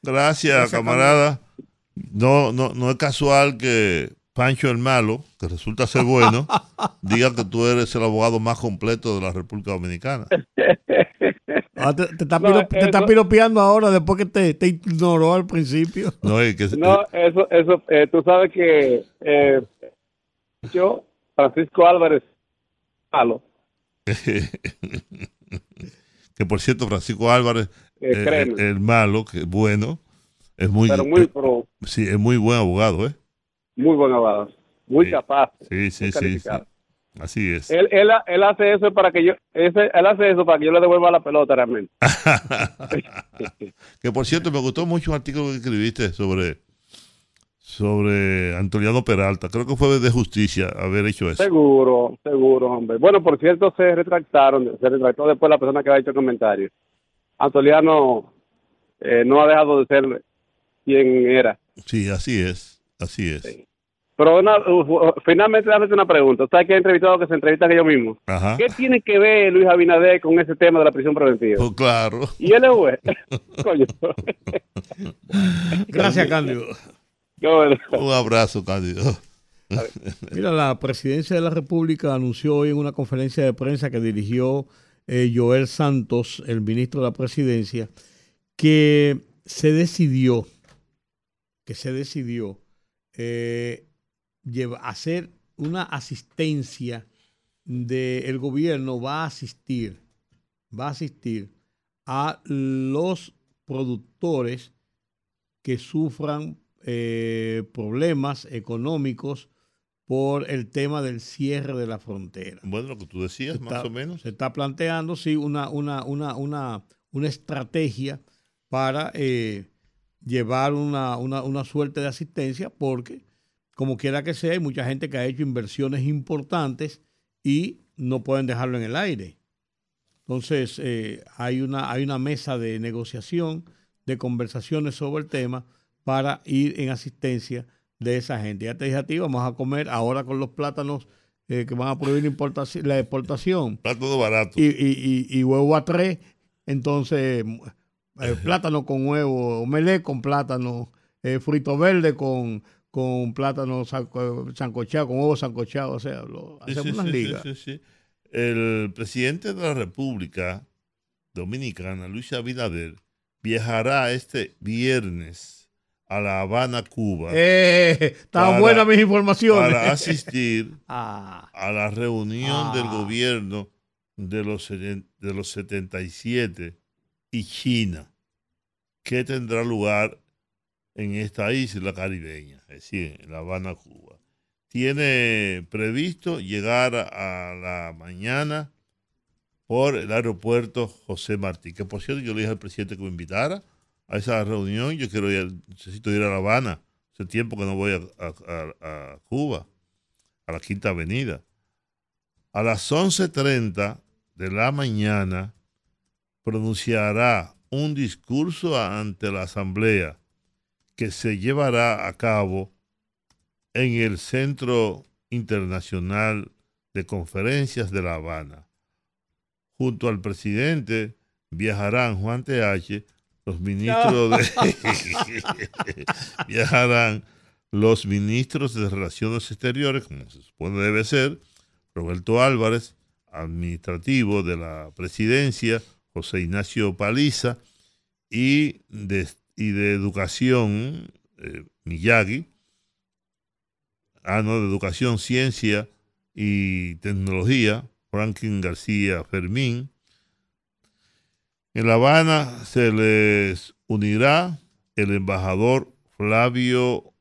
gracias, camarada. No, no, no es casual que Pancho el Malo, que resulta ser bueno, <laughs> diga que tú eres el abogado más completo de la República Dominicana. <laughs> Ah, te, te está No, piro- te está piropeando ahora después que te, te ignoró al principio. No, es que No, eso, eso, eh, tú sabes que eh, yo, Francisco Álvarez, malo, <laughs> que por cierto, Francisco Álvarez, Eh, eh, créeme. el, el malo, que es bueno, es muy, pero muy eh, pro, sí, es muy buen abogado, ¿eh? muy buen abogado, muy Sí. capaz. Sí, sí, sí. Así es. Él, él, él hace eso para que yo, ese, él hace eso para que yo le devuelva la pelota realmente. <laughs> Que por cierto, me gustó mucho un artículo que escribiste sobre sobre Antoliano Peralta. Creo que fue de justicia haber hecho eso. Seguro, seguro, hombre. Bueno, por cierto, se retractaron, se retractó después la persona que había hecho el comentario. Antoliano eh, no ha dejado de ser quien era. Sí, así es. Así es. Pero una- uh, finalmente, déjame hacer una pregunta. ¿Sabes que hay entrevistados que se entrevistan ellos mismos? Ajá. ¿Qué tiene que ver Luis Abinader con ese tema de la prisión preventiva? Pues claro. Y él es. <laughs> Coño. Gracias, Cándido. Un abrazo, Cándido. Mira, la presidencia de la República anunció hoy en una conferencia de prensa que dirigió eh, Joel Santos, el ministro de la presidencia, que se decidió, que se decidió eh, lleva- hacer una asistencia del gobierno, va a asistir, va a asistir a los productores que sufran eh, problemas económicos por el tema del cierre de la frontera. Bueno, lo que tú decías, Se más está- o menos. Se está planteando, sí, una, una, una, una, una estrategia para eh, llevar una, una, una suerte de asistencia porque como quiera que sea, hay mucha gente que ha hecho inversiones importantes y no pueden dejarlo en el aire. Entonces, eh, hay, una, hay una mesa de negociación, de conversaciones sobre el tema para ir en asistencia de esa gente. Ya te dije a ti, vamos a comer ahora con los plátanos eh, que van a prohibir la importación, la exportación. Plátano barato. Y, y, y, y huevo a tres, entonces eh, <laughs> plátano con huevo, omelette con plátano, eh, frito verde con, con plátano sanco- sancochado, con huevo sancochado, o sea, lo, Sí, hacemos sí, unas ligas. sí, sí, sí. El presidente de la República Dominicana, Luis Abinader, viajará este viernes a La Habana, Cuba. Eh, para- buenas mis informaciones. Para asistir <laughs> Ah. a la reunión del Ah. gobierno de los, de los 77 y China, que tendrá lugar en esta isla caribeña, es decir, en La Habana, Cuba. Tiene previsto llegar a la mañana por el aeropuerto José Martí, que por cierto yo le dije al presidente que me invitara a esa reunión, yo quiero ir, necesito ir a La Habana, hace tiempo que no voy a, a- a- Cuba, a la Quinta Avenida. A las 11.30 de la mañana pronunciará un discurso ante la Asamblea que se llevará a cabo en el Centro Internacional de Conferencias de La Habana. Junto al presidente viajarán Juan TH, los ministros de <laughs> viajarán los ministros de Relaciones Exteriores, como se supone debe ser, Roberto Álvarez, administrativo de la presidencia, José Ignacio Paliza, y de, y de Educación, eh, Miyagi, ah, no, de Educación, Ciencia y Tecnología, Franklin García Fermín. En La Habana se les unirá el embajador Flavio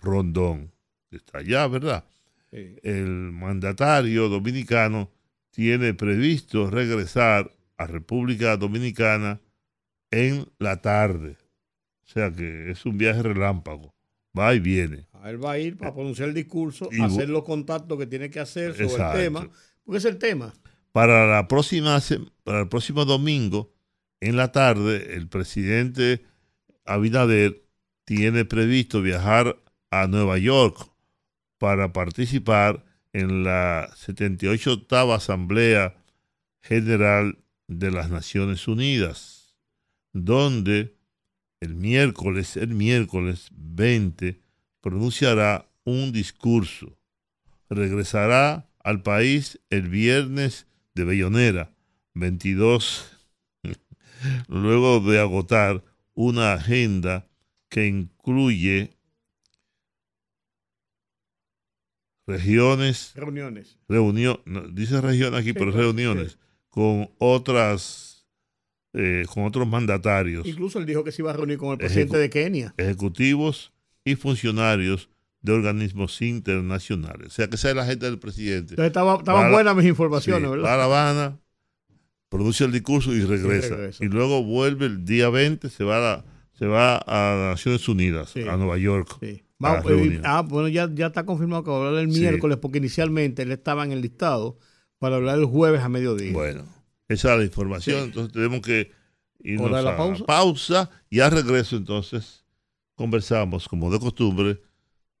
Rondón, que está allá, ¿verdad? El mandatario dominicano tiene previsto regresar a República Dominicana en la tarde. O sea que es un viaje relámpago. Va y viene. A Él va a ir para pronunciar el discurso, Y hacer los contactos que tiene que hacer sobre Exacto. el tema, porque es el tema. Para la próxima para el próximo domingo en la tarde el presidente Abinader tiene previsto viajar a Nueva York para participar en la 78 octava Asamblea General de las Naciones Unidas, donde el miércoles, el miércoles 20, pronunciará un discurso. Regresará al país el viernes de Bellonera, 22, luego de agotar una agenda que incluye regiones, Reuniones. reunión, no, dice región aquí, Sí, pero reuniones con otras, eh, con otros mandatarios, Incluso él dijo que se iba a reunir con el presidente de Kenia. ejecutivos y funcionarios de organismos internacionales. O sea, que esa es la agenda del presidente. Entonces estaban buenas mis informaciones, sí, ¿verdad? La Habana, produce el discurso y regresa. Y, regresa. luego vuelve el día 20, se va a, la- se va a Naciones Unidas, a Nueva York. Va- a reunión. ah, bueno, ya, ya está confirmado que va a hablar el Sí. miércoles, porque inicialmente él estaba en el listado para hablar el jueves a mediodía. Bueno, esa es la información. Entonces tenemos que irnos ¿Hora de la a pausa? pausa y al regreso entonces conversamos como de costumbre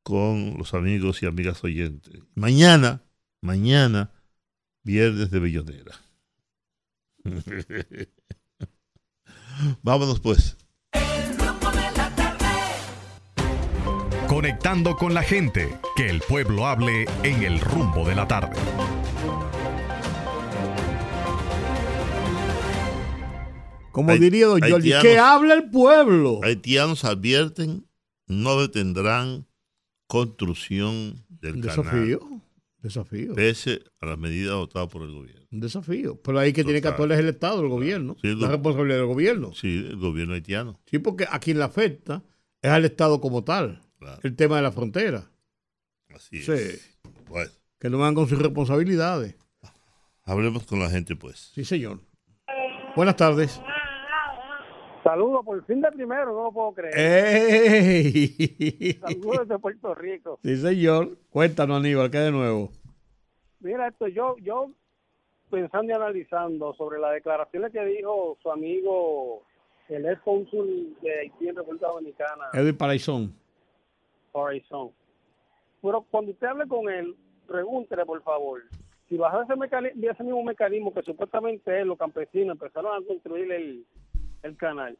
con los amigos y amigas oyentes. Mañana, mañana, viernes de Bellonera. <laughs> Vámonos pues. Conectando con la gente, que el pueblo hable en el rumbo de la tarde. Como Hay- diría don Jordi, que habla el pueblo. Haitianos advierten no detendrán construcción del Un canal. desafío. Desafío. Pese a las medidas adoptadas por el gobierno. Un desafío. Pero ahí que tiene que actuar es el Estado, el gobierno. Sí, el la go- responsabilidad del gobierno. Sí, el gobierno haitiano. Sí, porque a quien le afecta es al Estado como tal. El tema de la frontera. Así Sí. es. Bueno, Que no van con sus responsabilidades. hablemos con la gente, pues. Sí, señor. Buenas tardes. Saludos por fin de primero, no lo puedo creer. ¡Ey! Saludos desde Puerto Rico. Sí, señor. Cuéntanos, Aníbal, ¿qué de nuevo? Mira esto, yo, yo pensando y analizando sobre las declaraciones que dijo su amigo, el ex cónsul de Haití en República Dominicana, Edwin Paraizón. Horizon. Pero cuando usted hable con él, pregúntele por favor, si bajo ese, mecani- de ese mismo mecanismo que supuestamente él, los campesinos empezaron a construir el, el canal,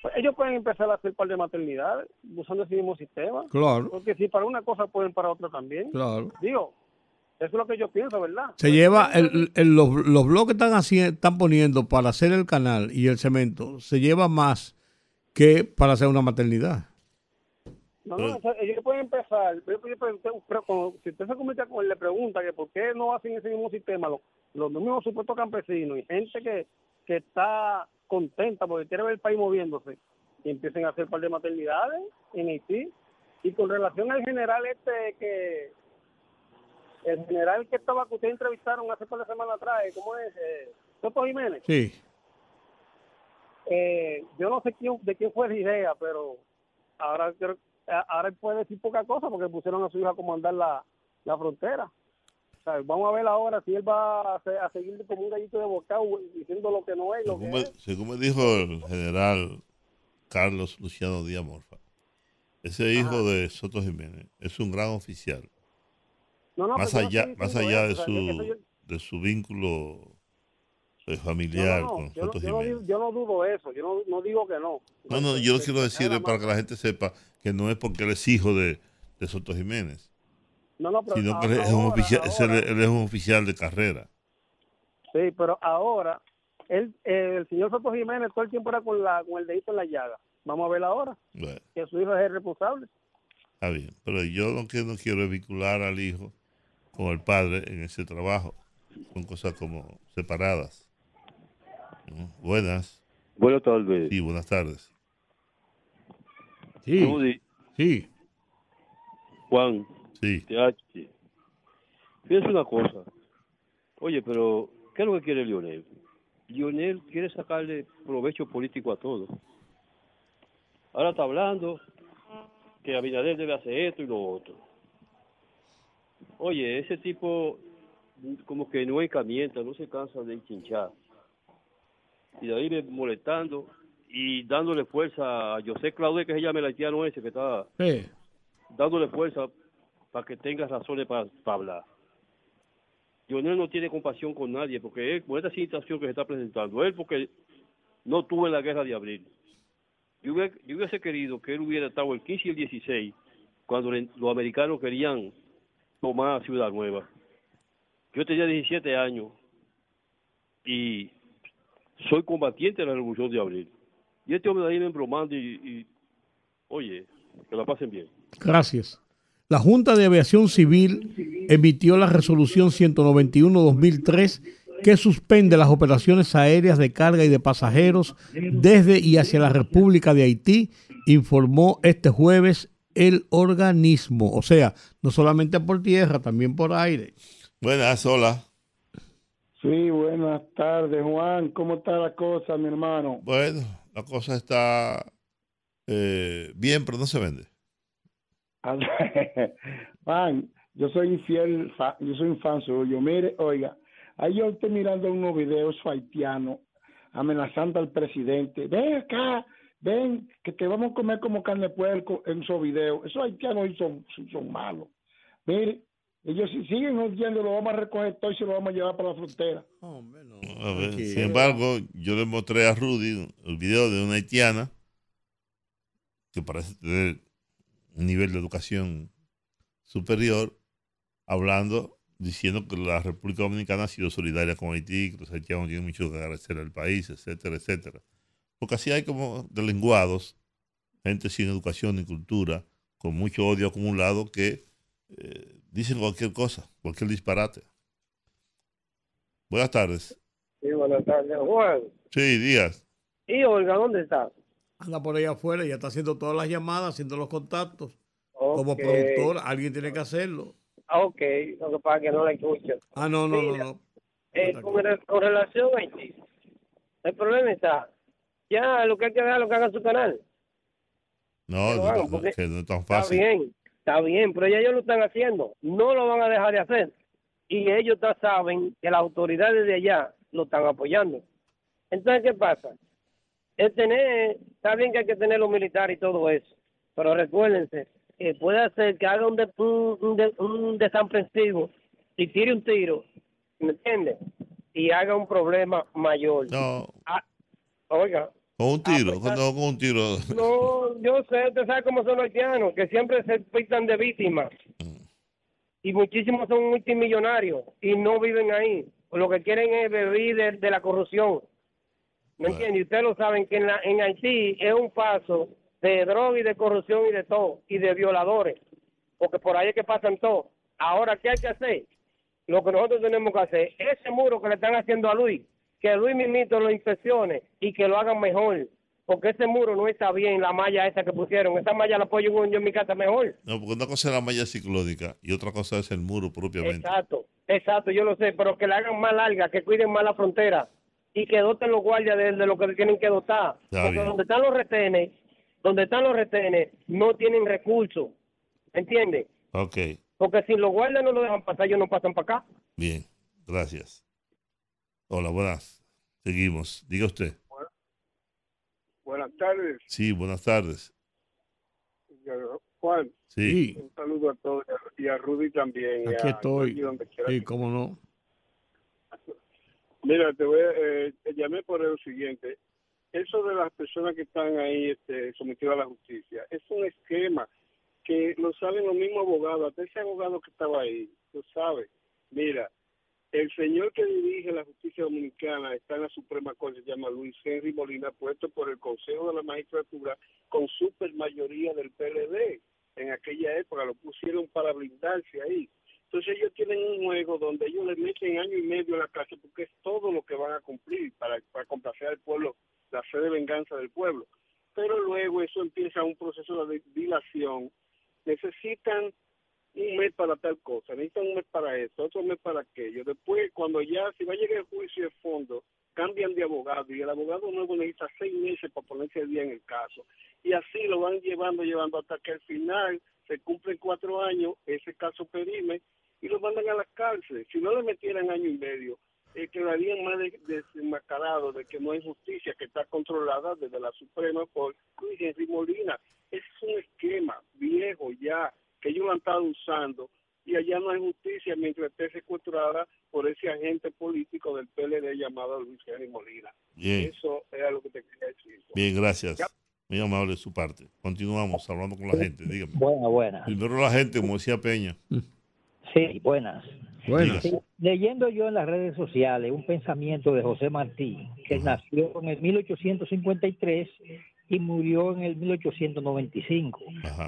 pues ellos pueden empezar a hacer par de maternidades usando ese mismo sistema. Claro. Porque si para una cosa pueden para otra también. Claro. Digo, eso es lo que yo pienso, ¿verdad? Se lleva, el, el- los, los bloques que están, haci- están poniendo para hacer el canal y el cemento, se lleva más que para hacer una maternidad. No, no, ellos pueden empezar. Yo, yo si usted se comunica con él, le pregunta que por qué no hacen ese mismo sistema los, los mismos supuestos campesinos y gente que, que está contenta porque quiere ver el país moviéndose y empiecen a hacer un par de maternidades en Haití. Y con relación al general este que. El general que estaba que ustedes entrevistaron hace par de semanas atrás, ¿cómo es? Eh, Soto Jiménez. Sí. Eh, yo no sé quién, de quién fue la idea, pero ahora creo- ahora él puede decir poca cosa porque pusieron a su hija a comandar la, la frontera. O sea, vamos a ver ahora si él va a, se- a seguir como un gallito de bocado diciendo lo que no es lo que me, es. según me dijo el general Carlos Luciano Díaz Morfa, ese hijo de Soto Jiménez es un gran oficial. No, no, más no allá, más allá de o sea, su, yo- de su vínculo eh, familiar con yo, Jiménez. yo no dudo eso, yo no, no digo que no. No, no, yo lo quiero decir es para que la gente sepa que no es porque él es hijo de, de Soto Jiménez, No, no, pero sino que él es, un oficial, él- ahora- él es un oficial de carrera. Sí, pero ahora, él, eh, el señor Soto Jiménez todo el tiempo era con, la, con el dedito en la llaga. Vamos a ver ahora, Bueno, que su hijo es el responsable. está bien, pero yo lo que no quiero es vincular al hijo con el padre en ese trabajo. Son cosas como separadas. ¿no? Buenas. Buenas tardes. Sí, buenas tardes. Sí. Rudy, Sí. Juan. Sí. TH. Fíjense una cosa. Oye, pero ¿qué es lo que quiere Lionel? Lionel quiere sacarle provecho político a todo. Ahora está hablando que Abinader debe hacer esto y lo otro. Oye, ese tipo como que no encamienta, no se cansa de chinchar. Y de ahí molestando y dándole fuerza a José Claude, que se llama el haitiano ese que está Sí. dándole fuerza para que tenga razones para, para hablar. Lionel no tiene compasión con nadie porque él, por esta situación que se está presentando, él porque no tuvo en la guerra de abril. Yo hubiese, yo hubiese querido que él hubiera estado el 15 y el 16 cuando los americanos querían tomar Ciudad Nueva. Yo tenía 17 años y soy combatiente de la revolución de abril. Y este hombre de ahí me embromando y, y oye, que la pasen bien. Gracias. La Junta de Aviación Civil emitió la resolución 191-2003 que suspende las operaciones aéreas de carga y de pasajeros desde y hacia la República de Haití, informó este jueves el organismo. O sea, no solamente por tierra, también por aire. Buenas, hola. Sí, buenas tardes, Juan. ¿Cómo está la cosa, mi hermano? Bueno, la cosa está eh, bien, pero no se vende. <laughs> Juan, yo soy infiel, yo soy un fan suyo. Mire, oiga, ahí yo estoy mirando unos videos haitianos amenazando al presidente. Ven acá, ven, que te vamos a comer como carne de puerco en esos videos. Esos haitianos son, son malos. Mire, ellos si siguen oyendo, lo vamos a recoger todo y se lo vamos a llevar para la frontera. A ver, sin embargo, yo le mostré a Rudy el video de una haitiana que parece tener un nivel de educación superior, hablando, diciendo que la República Dominicana ha sido solidaria con Haití, que los haitianos tienen mucho que agradecer al país, etcétera, etcétera. Porque así hay como delenguados, gente sin educación ni cultura, con mucho odio acumulado, que eh, dicen cualquier cosa, cualquier disparate. Buenas tardes. Sí, buenas tardes, Juan. Sí, Díaz. ¿Y Olga dónde está? Anda por ahí afuera, ya está haciendo todas las llamadas, haciendo los contactos. Como productor, alguien tiene que hacerlo. Ah, Ok, lo que pasa es que no la escucho. Ah, no, no, no, Mira, no. eh, con, con relación a Haití, el problema está, Ya, lo que hay que dejar, lo que haga su canal. No, porque que no es tan Está fácil. bien, está bien, pero ya ellos lo están haciendo. No lo van a dejar de hacer. Y ellos ya saben que las autoridades de allá lo están apoyando. Entonces, ¿qué pasa? Es tener, está bien que hay que tener los militares y todo eso, pero recuérdense, que puede hacer que haga un, de, un, un de- un desaprensivo y tire un tiro, ¿me entiendes? Y haga un problema mayor. No. Ah, oiga, Con un tiro, Ah, pues, con, no, con un tiro. no, yo sé, usted sabe cómo son los haitianos, que siempre se pintan de víctimas. Y muchísimos son multimillonarios y no viven ahí. Lo que quieren es vivir de, de la corrupción. ¿Me entiende? Y ustedes lo saben que en, la, en Haití es un paso de droga y de corrupción y de todo, y de violadores. Porque por ahí es que pasan todo. Ahora, ¿qué hay que hacer? Lo que nosotros tenemos que hacer, ese muro que le están haciendo a Luis, que Luis mismito lo inspeccione y que lo hagan mejor. Porque ese muro no está bien, la malla esa que pusieron. Esa malla la apoyo yo en mi casa mejor. No, porque una cosa es la malla ciclónica y otra cosa es el muro propiamente. Exacto, exacto, yo lo sé, pero que la hagan más larga, que cuiden más la frontera y que doten los guardias de, de lo que tienen que dotar. Está Porque bien. donde están los retenes, donde están los retenes, no tienen recursos, ¿entiendes? Ok, Porque si los guardias no lo dejan pasar, ellos no pasan para acá. bien, gracias. Hola, buenas. Seguimos. Diga usted. Buenas tardes, Sí, buenas tardes. Juan. Sí. Un saludo a todos y a Rudy también. y Aquí a estoy. Sí, cómo no. <laughs> Mira, te voy a, eh, te llamé por lo siguiente. Eso de las personas que están ahí este, sometidas a la justicia, es un esquema que lo saben los mismos abogados, hasta ese abogado que estaba ahí, lo sabe. Mira, el señor que dirige la justicia dominicana está en la Suprema Corte, se llama Luis Henry Molina, puesto por el Consejo de la Magistratura con supermayoría del PLD. En aquella época lo pusieron para blindarse ahí. Entonces ellos tienen un juego donde ellos le meten año y medio a la cárcel porque es todo lo que van a cumplir para, complacer al pueblo, la fe de venganza del pueblo. Pero luego eso empieza un proceso de dilación. Necesitan un mes para tal cosa, necesitan un mes para esto, otro mes para aquello. Después, cuando ya, si va a llegar el juicio de fondo, cambian de abogado y el abogado nuevo necesita seis meses para ponerse al día en el caso. Y así lo van llevando, llevando hasta que al final se cumplen cuatro años, ese caso perime y lo mandan a la cárcel. Si no le metieran año y medio, eh, quedarían más de- desenmascarados de que no hay justicia que está controlada desde la Suprema por Luis Henry Molina. Es un esquema viejo ya que ellos lo han estado usando y allá no hay justicia mientras esté secuestrada por ese agente político del PLD llamado Luis Henry Molina. Bien. Eso era lo que te quería decir. Bien, gracias. Muy amable de su parte. Continuamos hablando con la gente. Dígame. Buenas, buenas. Primero la gente, como decía Peña. Sí, buenas. Buenas. Sí, leyendo yo en las redes sociales un pensamiento de José Martí, que nació en el 1853 y murió en el 1895,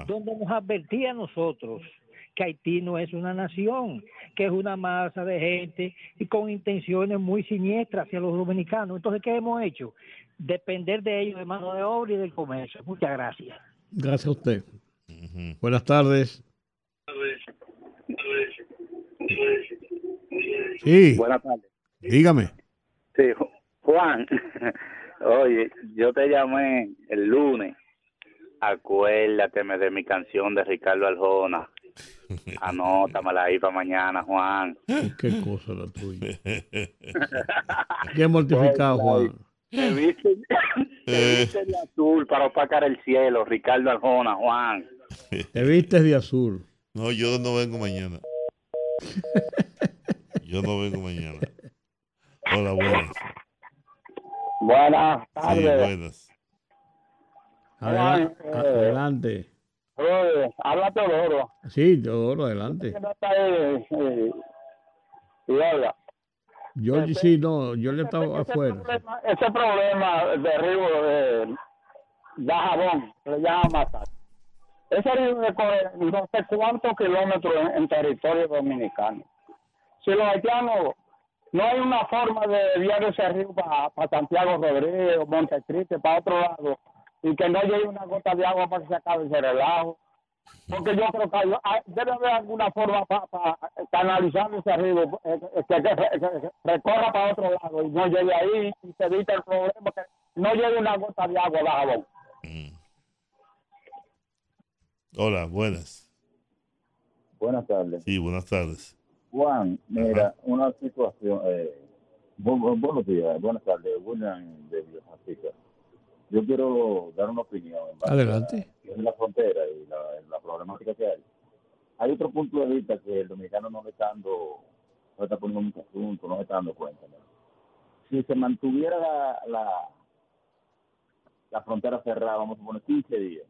donde nos advertía a nosotros que Haití no es una nación, que es una masa de gente y con intenciones muy siniestras hacia los dominicanos. Entonces, ¿qué hemos hecho? Depender de ellos, de mano de obra y del comercio. Muchas gracias. Gracias a usted. Buenas tardes. Sí. Buenas tardes. Dígame. Sí, Ju- Juan, <laughs> oye, yo te llamé el lunes. Acuérdateme de mi canción de Ricardo Arjona. <laughs> Anótamela ahí para mañana, Juan. Qué cosa la tuya. <laughs> Qué mortificado, Juan. Te viste, te viste de azul para opacar el cielo, Ricardo Arjona, Juan. Te vistes de azul. No, yo no vengo mañana. Yo no vengo mañana. Hola, buenas. Buenas Sí, tardes. buenas. Adela- Juan, eh, adelante. Oye, habla Teodoro. Sí, Teodoro, adelante. Que no está ahí, eh, y oiga, Georgie, sí, no, yo le estaba afuera. problema- ese problema de río de Dajabón, que le llaman matar. Ese río recorre no sé cuántos kilómetros en, en territorio dominicano. Si los haitianos, no hay una forma de desviar ese río para Santiago Rodríguez, Montecristi, para otro lado, y que no llegue una gota de agua para que se acabe ese relajo. Porque yo creo que hay- hay- debe haber alguna forma para canalizar ese río, eh, que, que- que- que recorra para otro lado y no llegue ahí y se evita el problema que, no llega una gota de agua a Dajabón. Hola, buenas. Buenas tardes. Sí, buenas tardes. Juan, mira, una situación. Eh, bu- bu- buenos días, buenas tardes. William de Villafranca. Yo quiero dar una opinión. en Adelante. a- en la frontera y la, la problemática que hay. Hay otro punto de vista que el dominicano no le está dando, no está poniendo mucho asunto, no se está dando cuenta. ¿no? Si se mantuviera la, la, la frontera cerrada, vamos a poner 15 días,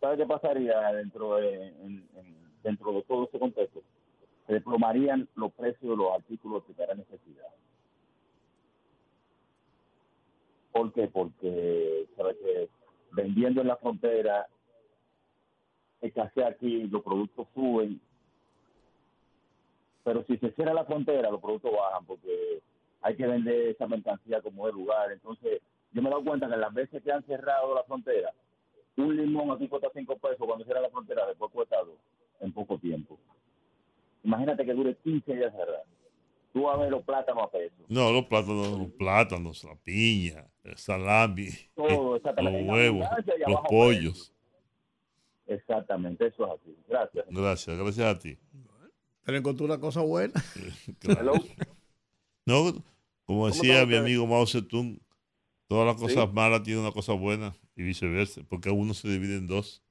¿sabe qué pasaría dentro de, en- en- dentro de todo ese contexto? Se desplomarían los precios de los artículos de primera necesidad. ¿Por qué? Porque que vendiendo en la frontera escasea aquí, los productos suben, pero si se cierra la frontera, los productos bajan porque hay que vender esa mercancía como es lugar. Entonces, yo me he dado cuenta que las veces que han cerrado la frontera, un limón aquí cuesta 5 pesos, cuando cierra la frontera después cuesta 2 en poco tiempo. Imagínate que dure 15 días cerrado. Tú vas a ver los plátanos a peso. No, los plátanos, los plátanos, la piña, el salami, Todo, exactamente. los huevos, los pollos. Exactamente, eso es así. Gracias. Gracias, gracias a ti. Pero encontró una cosa buena. <laughs> Claro. No, como decía mi amigo Mao Zedong, todas las cosas malas tienen una cosa buena y viceversa, porque uno se divide en dos.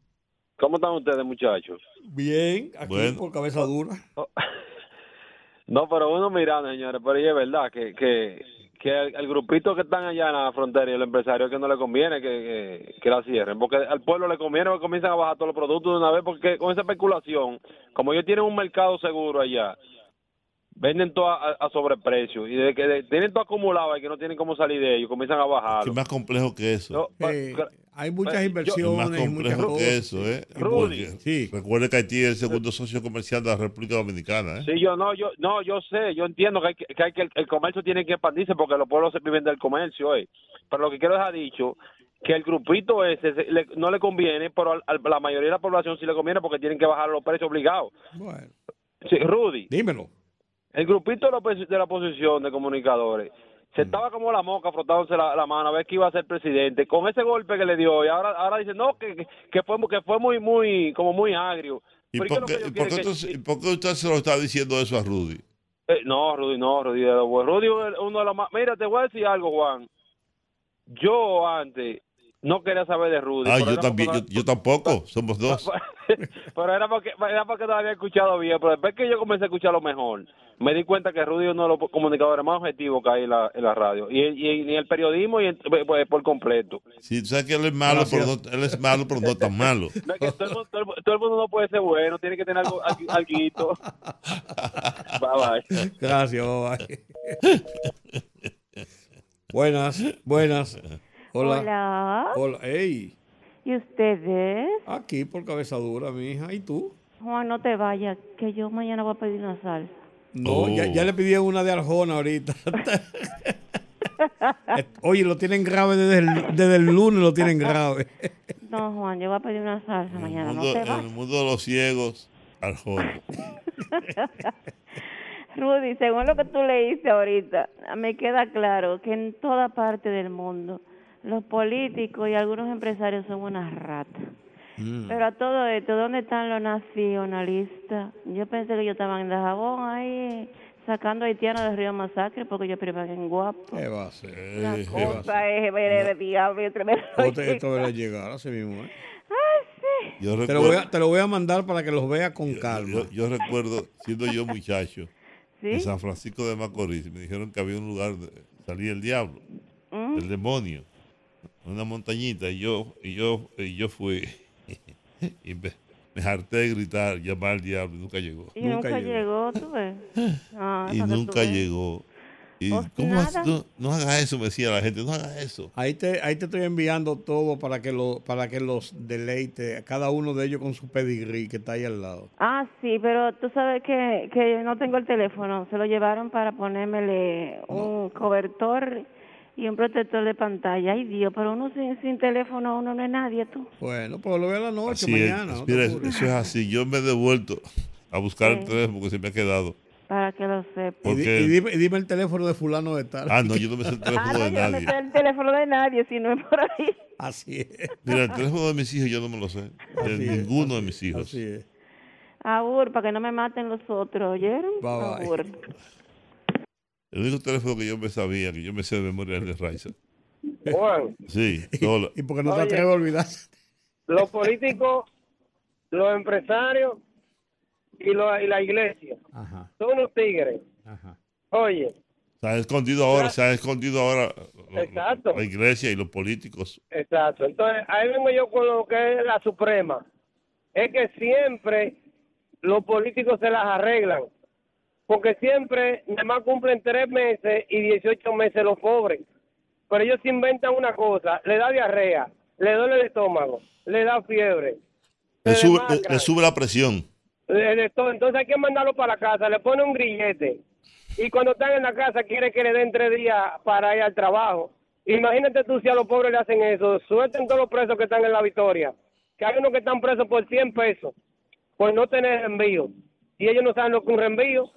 ¿Cómo están ustedes, muchachos? Bien, aquí Bueno. por cabeza dura. <laughs> No, pero uno mirando, señores, pero y es verdad que, que, que el, el grupito que están allá en la frontera y el empresario que no le conviene que, que, que la cierren, porque al pueblo le conviene que comiencen a bajar todos los productos de una vez, porque con esa especulación, como ellos tienen un mercado seguro allá, venden todo a, a sobreprecio y de que de- tienen todo acumulado y que no tienen cómo salir de ellos, comienzan a bajar. ¿Qué más complejo que eso? Eh, hay muchas Es inversiones más y muchas complejo cosas. que eso, ¿eh? Rudy. Recuerde que Haití es el segundo socio comercial de la República Dominicana, ¿eh? Sí, yo no, yo no, yo sé, yo entiendo que hay que, que, hay que el, el comercio tiene que expandirse porque los pueblos se viven del comercio, eh. Pero lo que quiero dejar dicho que el grupito ese se- le- no le conviene, pero al- al- la mayoría de la población sí le conviene porque tienen que bajar los precios obligados. Bueno. Sí, Rudy. Dímelo. El grupito de la, oposición de comunicadores se estaba como la moca frotándose la, la mano a ver que iba a ser presidente con ese golpe que le dio y ahora ahora dice no que, que- fue que fue muy muy como muy agrio. ¿Y Pero ¿qué es por qué, y por qué que- por usted se lo está diciendo eso a Rudy? Eh, no, Rudy, no, Rudy. Rudy uno de los más... Mira, te voy a decir algo, Juan. Yo antes no quería saber de Rudy. Ah, yo también, porque yo, yo tampoco, somos dos. <laughs> pero era porque, era porque no había escuchado bien. Pero después que yo comencé a escucharlo mejor, me di cuenta que Rudy es uno de los comunicadores más objetivos que hay en la, en la radio. Y, y, y en el periodismo y en- pues, por completo. Sí, tú sabes que él es malo, pero no, él es malo, pero no tan malo. <laughs> No, es que todo, el mundo, todo el- todo el mundo no puede ser bueno, tiene que tener algo, algo. <laughs> Bye, bye. Gracias, bye. buenas, buenas. Hola. Hola. Hola. Ey, ¿Y ustedes? aquí por cabeza dura, mi hija. ¿Y tú? Juan, no te vayas, que yo mañana voy a pedir una salsa. No, ya, ya le pidieron una de Arjona ahorita. <laughs> Oye, lo tienen grave desde el, desde el lunes, lo tienen grave. No, Juan, yo voy a pedir una salsa mañana, no te en el mundo de los ciegos, Arjona. <laughs> Rudy, según lo que tú leíste ahorita, me queda claro que en toda parte del mundo los políticos y algunos empresarios son unas ratas. Mm. Pero a todo esto, ¿dónde están los nacionalistas? Yo pensé que ellos estaban en Dajabón ahí sacando haitianos del río Masacre porque ellos priman en guapo. ¿Qué va a ser? La ¿Qué va a cosa es ver de diablo y tremendo. Esto, debe llegar así mismo. ¿eh? Yo Te, lo voy a, te lo voy a mandar para que los veas con calma. Yo, yo recuerdo, siendo yo muchacho, ¿Sí? en San Francisco de Macorís, me dijeron que había un lugar donde salía el diablo, Mm. el demonio, una montañita, y yo, y yo, y yo fui, <laughs> y me, me harté de gritar, llamar al diablo, y nunca llegó. Y nunca, llegó, tú ves. <laughs> Ah, Y nunca llegó. Y, Pues ¿cómo no, no haga eso, me decía la gente, no haga eso. Ahí te, ahí te estoy enviando todo para que, lo, para que los deleite, cada uno de ellos con su pedigrí que está ahí al lado. Ah, sí, pero tú sabes que, que no tengo el teléfono. Se lo llevaron para ponérmele un cobertor y un protector de pantalla. Ay, Dios, pero uno sin, sin teléfono, uno no es nadie, tú. Bueno, pues lo veo a la noche, Así es, mañana. no te mira, eso es así. Yo me he devuelto a buscar el Sí. teléfono que se me ha quedado para que lo sepa. Y, di- y dime, y dime el teléfono de fulano de tal. Ah, no, yo no me sé el Ah, teléfono no, de yo no me nadie. sé el teléfono de nadie, si no es por ahí. Así es. Mira, el teléfono de mis hijos yo no me lo sé. De Así es, ninguno de mis hijos. Así es. Abur, para que no me maten los otros, ¿oyeron? Bye, bye. Abur. El único teléfono que yo me sabía, que yo me sé de memoria es el de Raiza. Juan, Sí, solo. Y porque no te Oye. atreves a olvidar. los políticos, los empresarios y, lo- y la iglesia son unos tigres. Oye, Se ha escondido ahora, se ha escondido ahora Exacto. la iglesia y los políticos. exacto. Entonces, ahí vengo yo con lo que es la Suprema. Es que siempre los políticos se las arreglan. Porque siempre nada más cumplen tres meses y 18 meses los pobres. Pero ellos se inventan una cosa, le da diarrea, le duele el estómago, le da fiebre, Le sube, le- le sube la presión. Entonces hay que mandarlo para la casa, le pone un grillete. Y cuando están en la casa quiere que le den tres días para ir al trabajo. Imagínate tú si a los pobres le hacen eso. Suelten todos los presos que están en la victoria. Que hay unos que están presos por 100 pesos por no tener envío. Y ellos no saben lo que un reenvío.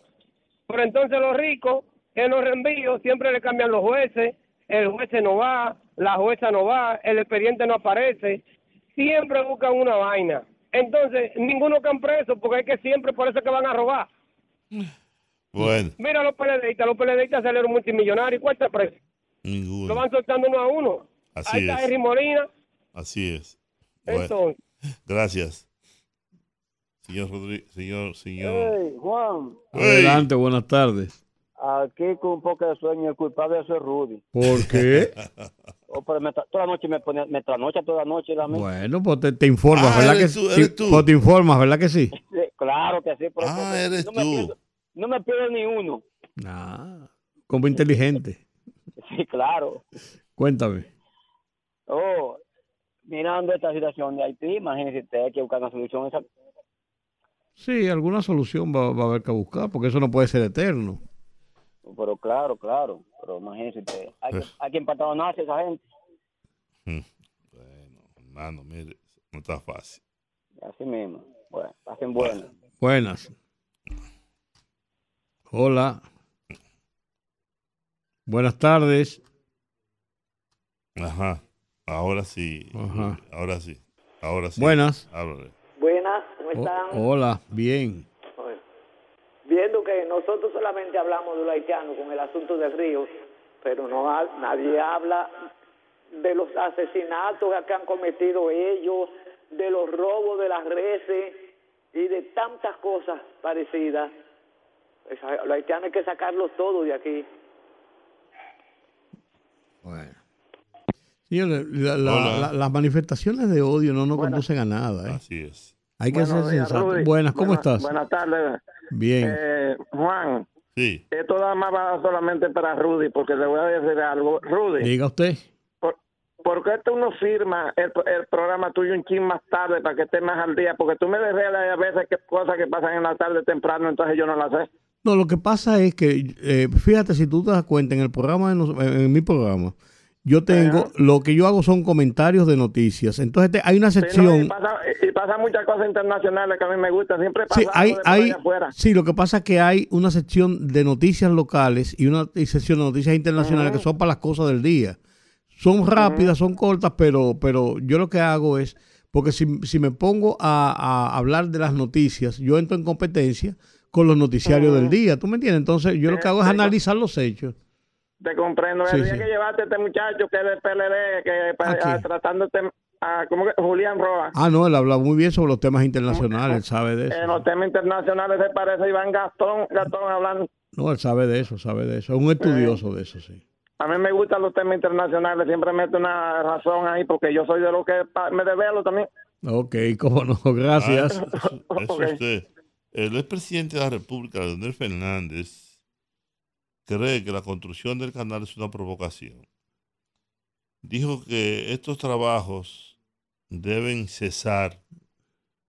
Pero entonces los ricos en los reenvíos siempre le cambian los jueces. El juez no va, la jueza no va, el expediente no aparece. Siempre buscan una vaina. Entonces, ninguno caen preso porque es que siempre por eso es que van a robar. Bueno, Mira los PLDistas, los PLDistas salieron multimillonarios. ¿Cuál está preso? ninguno. Lo van soltando uno a uno. Así Ahí está es. Henry Molina. Así es. Bueno, Entonces, gracias. Señor Rodríguez, señor, señor. Hey, Juan, Adelante, buenas tardes. aquí con un poco de sueño, el culpable es Rudy. ¿Por qué? <laughs> Oh, pero me toda la noche me pone, me trasnocha toda la noche la. Bueno, pues te, te informas, Ah, ¿verdad eres que tú, sí? eres tú. Pues te informas, ¿verdad que sí? Claro que sí. pero Ah, eres no Me tú. pierdo, no me pierdo ni uno. Ah, como inteligente. <laughs> Sí, claro. Cuéntame. Oh, mirando esta situación de Haití, imagínese usted hay que buscar una solución. Sí, alguna solución va, va a haber que buscar, porque eso no puede ser eterno. pero claro, claro. Pero imagínese usted, hay que, hay que empatar esa gente. Hermano, mire, no está fácil. Así mismo. Bueno, hacen bueno. Buenas. Hola. Buenas tardes. Ajá. Ahora sí. Ajá. Ahora sí. Ahora sí. Buenas. Háblale. Hola, bien. Bueno, Viendo que nosotros solamente hablamos de los haitianos con el asunto del río, pero no ha- nadie habla de los asesinatos que han cometido ellos, de los robos de las reses y de tantas cosas parecidas. Esa- Los haitianos hay que sacarlos todos de aquí. Señores, la- la- la- las manifestaciones de odio no nos conducen a nada. ¿eh? Así es. Hay que Buenos ser sensato. Rudy. Buenas, ¿cómo Buenas- estás? Buenas tardes. Bien. Eh, Juan, Sí. esto nada más va solamente para Rudy, porque le voy a decir algo. Rudy, Diga usted. ¿por, por qué tú no firmas el, el programa tuyo un chin más tarde para que esté más al día? Porque tú me desvelas a veces que cosas que pasan en la tarde temprano, entonces yo no las sé. No, lo que pasa es que, eh, fíjate, si tú te das cuenta, en el programa, de nos- en, en mi programa, yo tengo, lo que yo hago son comentarios de noticias. Entonces te- hay una Sí, no, sección... y, pasa, y pasa muchas cosas internacionales que a mí me gustan. Siempre pasa Sí, hay, de hay, afuera. sí, lo que pasa es que hay una sección de noticias locales y una y sección de noticias internacionales que son para las cosas del día. Son rápidas, son cortas, pero, pero yo lo que hago es, porque si, si me pongo a, a hablar de las noticias, yo entro en competencia con los noticiarios del día, ¿tú me entiendes? Entonces yo lo que hago es analizar los hechos. Te comprendo. Sí, el día sí. que llevaste a este muchacho que es del PLD, que pa- ¿A quién? ah, tratándote a como que Julián Roa. Ah, no, él habla muy bien sobre los temas internacionales, él sabe de eso. En los temas internacionales se parece a Iván Gastón, Gastón hablando. No, él sabe de eso, sabe de eso. Es un estudioso de eso, sí. A mí me gustan los temas internacionales, siempre meto una razón ahí porque yo soy de lo que me desvelo también. Ok, cómo no, gracias. <laughs> Ah, eso- eso usted. El expresidente de la República, Leonel Fernández, cree que la construcción del canal es una provocación. Dijo que estos trabajos deben cesar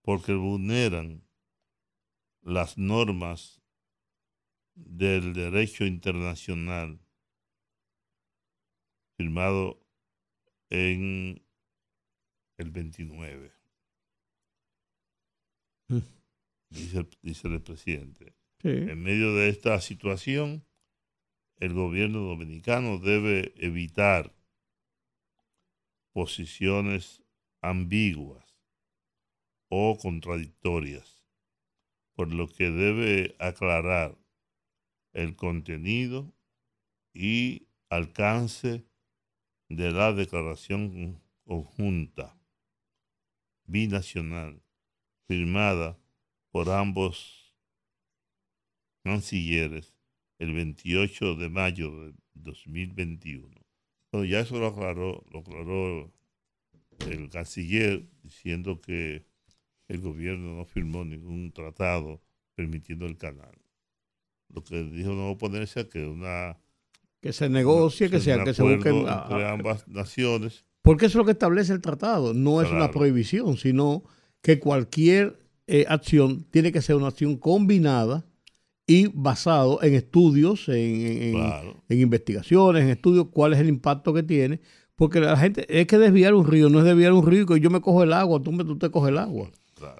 porque vulneran las normas del derecho internacional firmado en el 29 Mm. dice el, dice el presidente. En medio de esta situación, el gobierno dominicano debe evitar posiciones ambiguas o contradictorias, por lo que debe aclarar el contenido y alcance de la declaración conjunta binacional firmada por ambos cancilleres el 28 de mayo de 2021. Bueno, ya eso lo aclaró, lo aclaró el canciller diciendo que el gobierno no firmó ningún tratado permitiendo el canal. Lo que dijo no oponerse a que una que se negocie, que, sea, que se busquen entre ambas naciones. Porque eso es lo que establece el tratado, no es una prohibición, sino que cualquier eh, acción tiene que ser una acción combinada y basado en estudios, en, en, investigaciones, en estudios, cuál es el impacto que tiene. Porque la gente, es que desviar un río, no es desviar un río que yo me cojo el agua, tú, me, tú te coges el agua.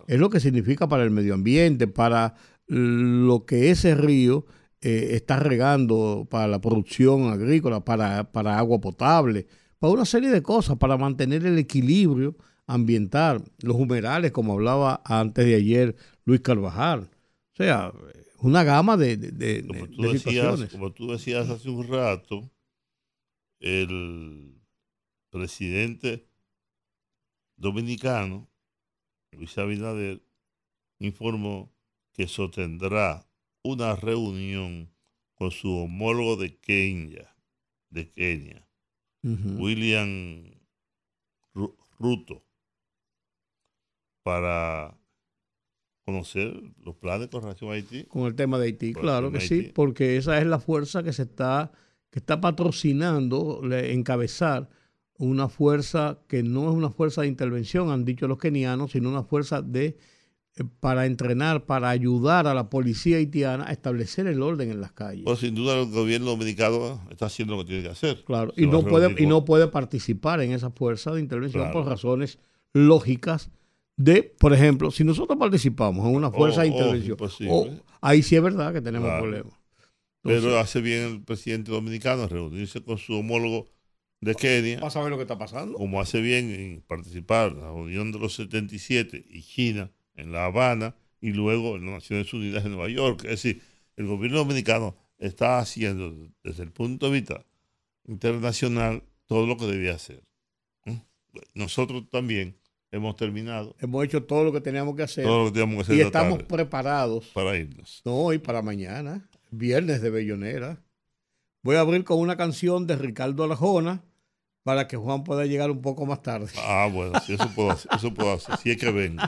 Es lo que significa para el medio ambiente, para lo que ese río eh, está regando, para la producción agrícola, para, para agua potable, para una serie de cosas, para mantener el equilibrio ambiental, los humedales, como hablaba antes de ayer Luis Carvajal. O sea, una gama de, de, como tú decías, Como tú decías hace un rato, el presidente dominicano, Luis Abinader, informó que sostendrá una reunión con su homólogo de Kenia, de Kenia, William Ruto, para conocer los planes con relación a Haití. Con el tema de Haití, claro que sí, porque esa es la fuerza que se está, que está patrocinando, encabezar una fuerza que no es una fuerza de intervención, han dicho los kenianos, sino una fuerza de eh, para entrenar, para ayudar a la policía haitiana a establecer el orden en las calles. Pues sin duda el gobierno dominicano está haciendo lo que tiene que hacer. Claro, y no, puede, y no puede participar en esa fuerza de intervención por razones lógicas de, por ejemplo, si nosotros participamos en una fuerza de intervención, ahí sí es verdad que tenemos problemas. Pero hace bien el presidente dominicano reunirse con su homólogo de Kenia. Para saber lo que está pasando. Como hace bien en participar en la Unión de los 77 y China en La Habana y luego en las Naciones Unidas en Nueva York. Es decir, el gobierno dominicano está haciendo desde el punto de vista internacional todo lo que debía hacer. ¿Mm? Nosotros también hemos terminado. Hemos hecho todo lo que teníamos que hacer. Todo lo que teníamos que hacer y estamos preparados. Para irnos. No, y para mañana, viernes de Bellonera. Voy a abrir con una canción de Ricardo Arjona para que Juan pueda llegar un poco más tarde. Ah, bueno, sí, eso puedo hacer, eso puedo hacer, si es que vengo.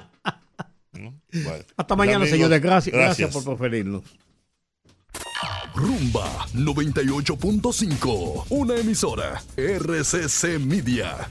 Hasta mañana, señores. Gracias, gracias, por preferirnos. Rumba 98.5, una emisora RCC Media.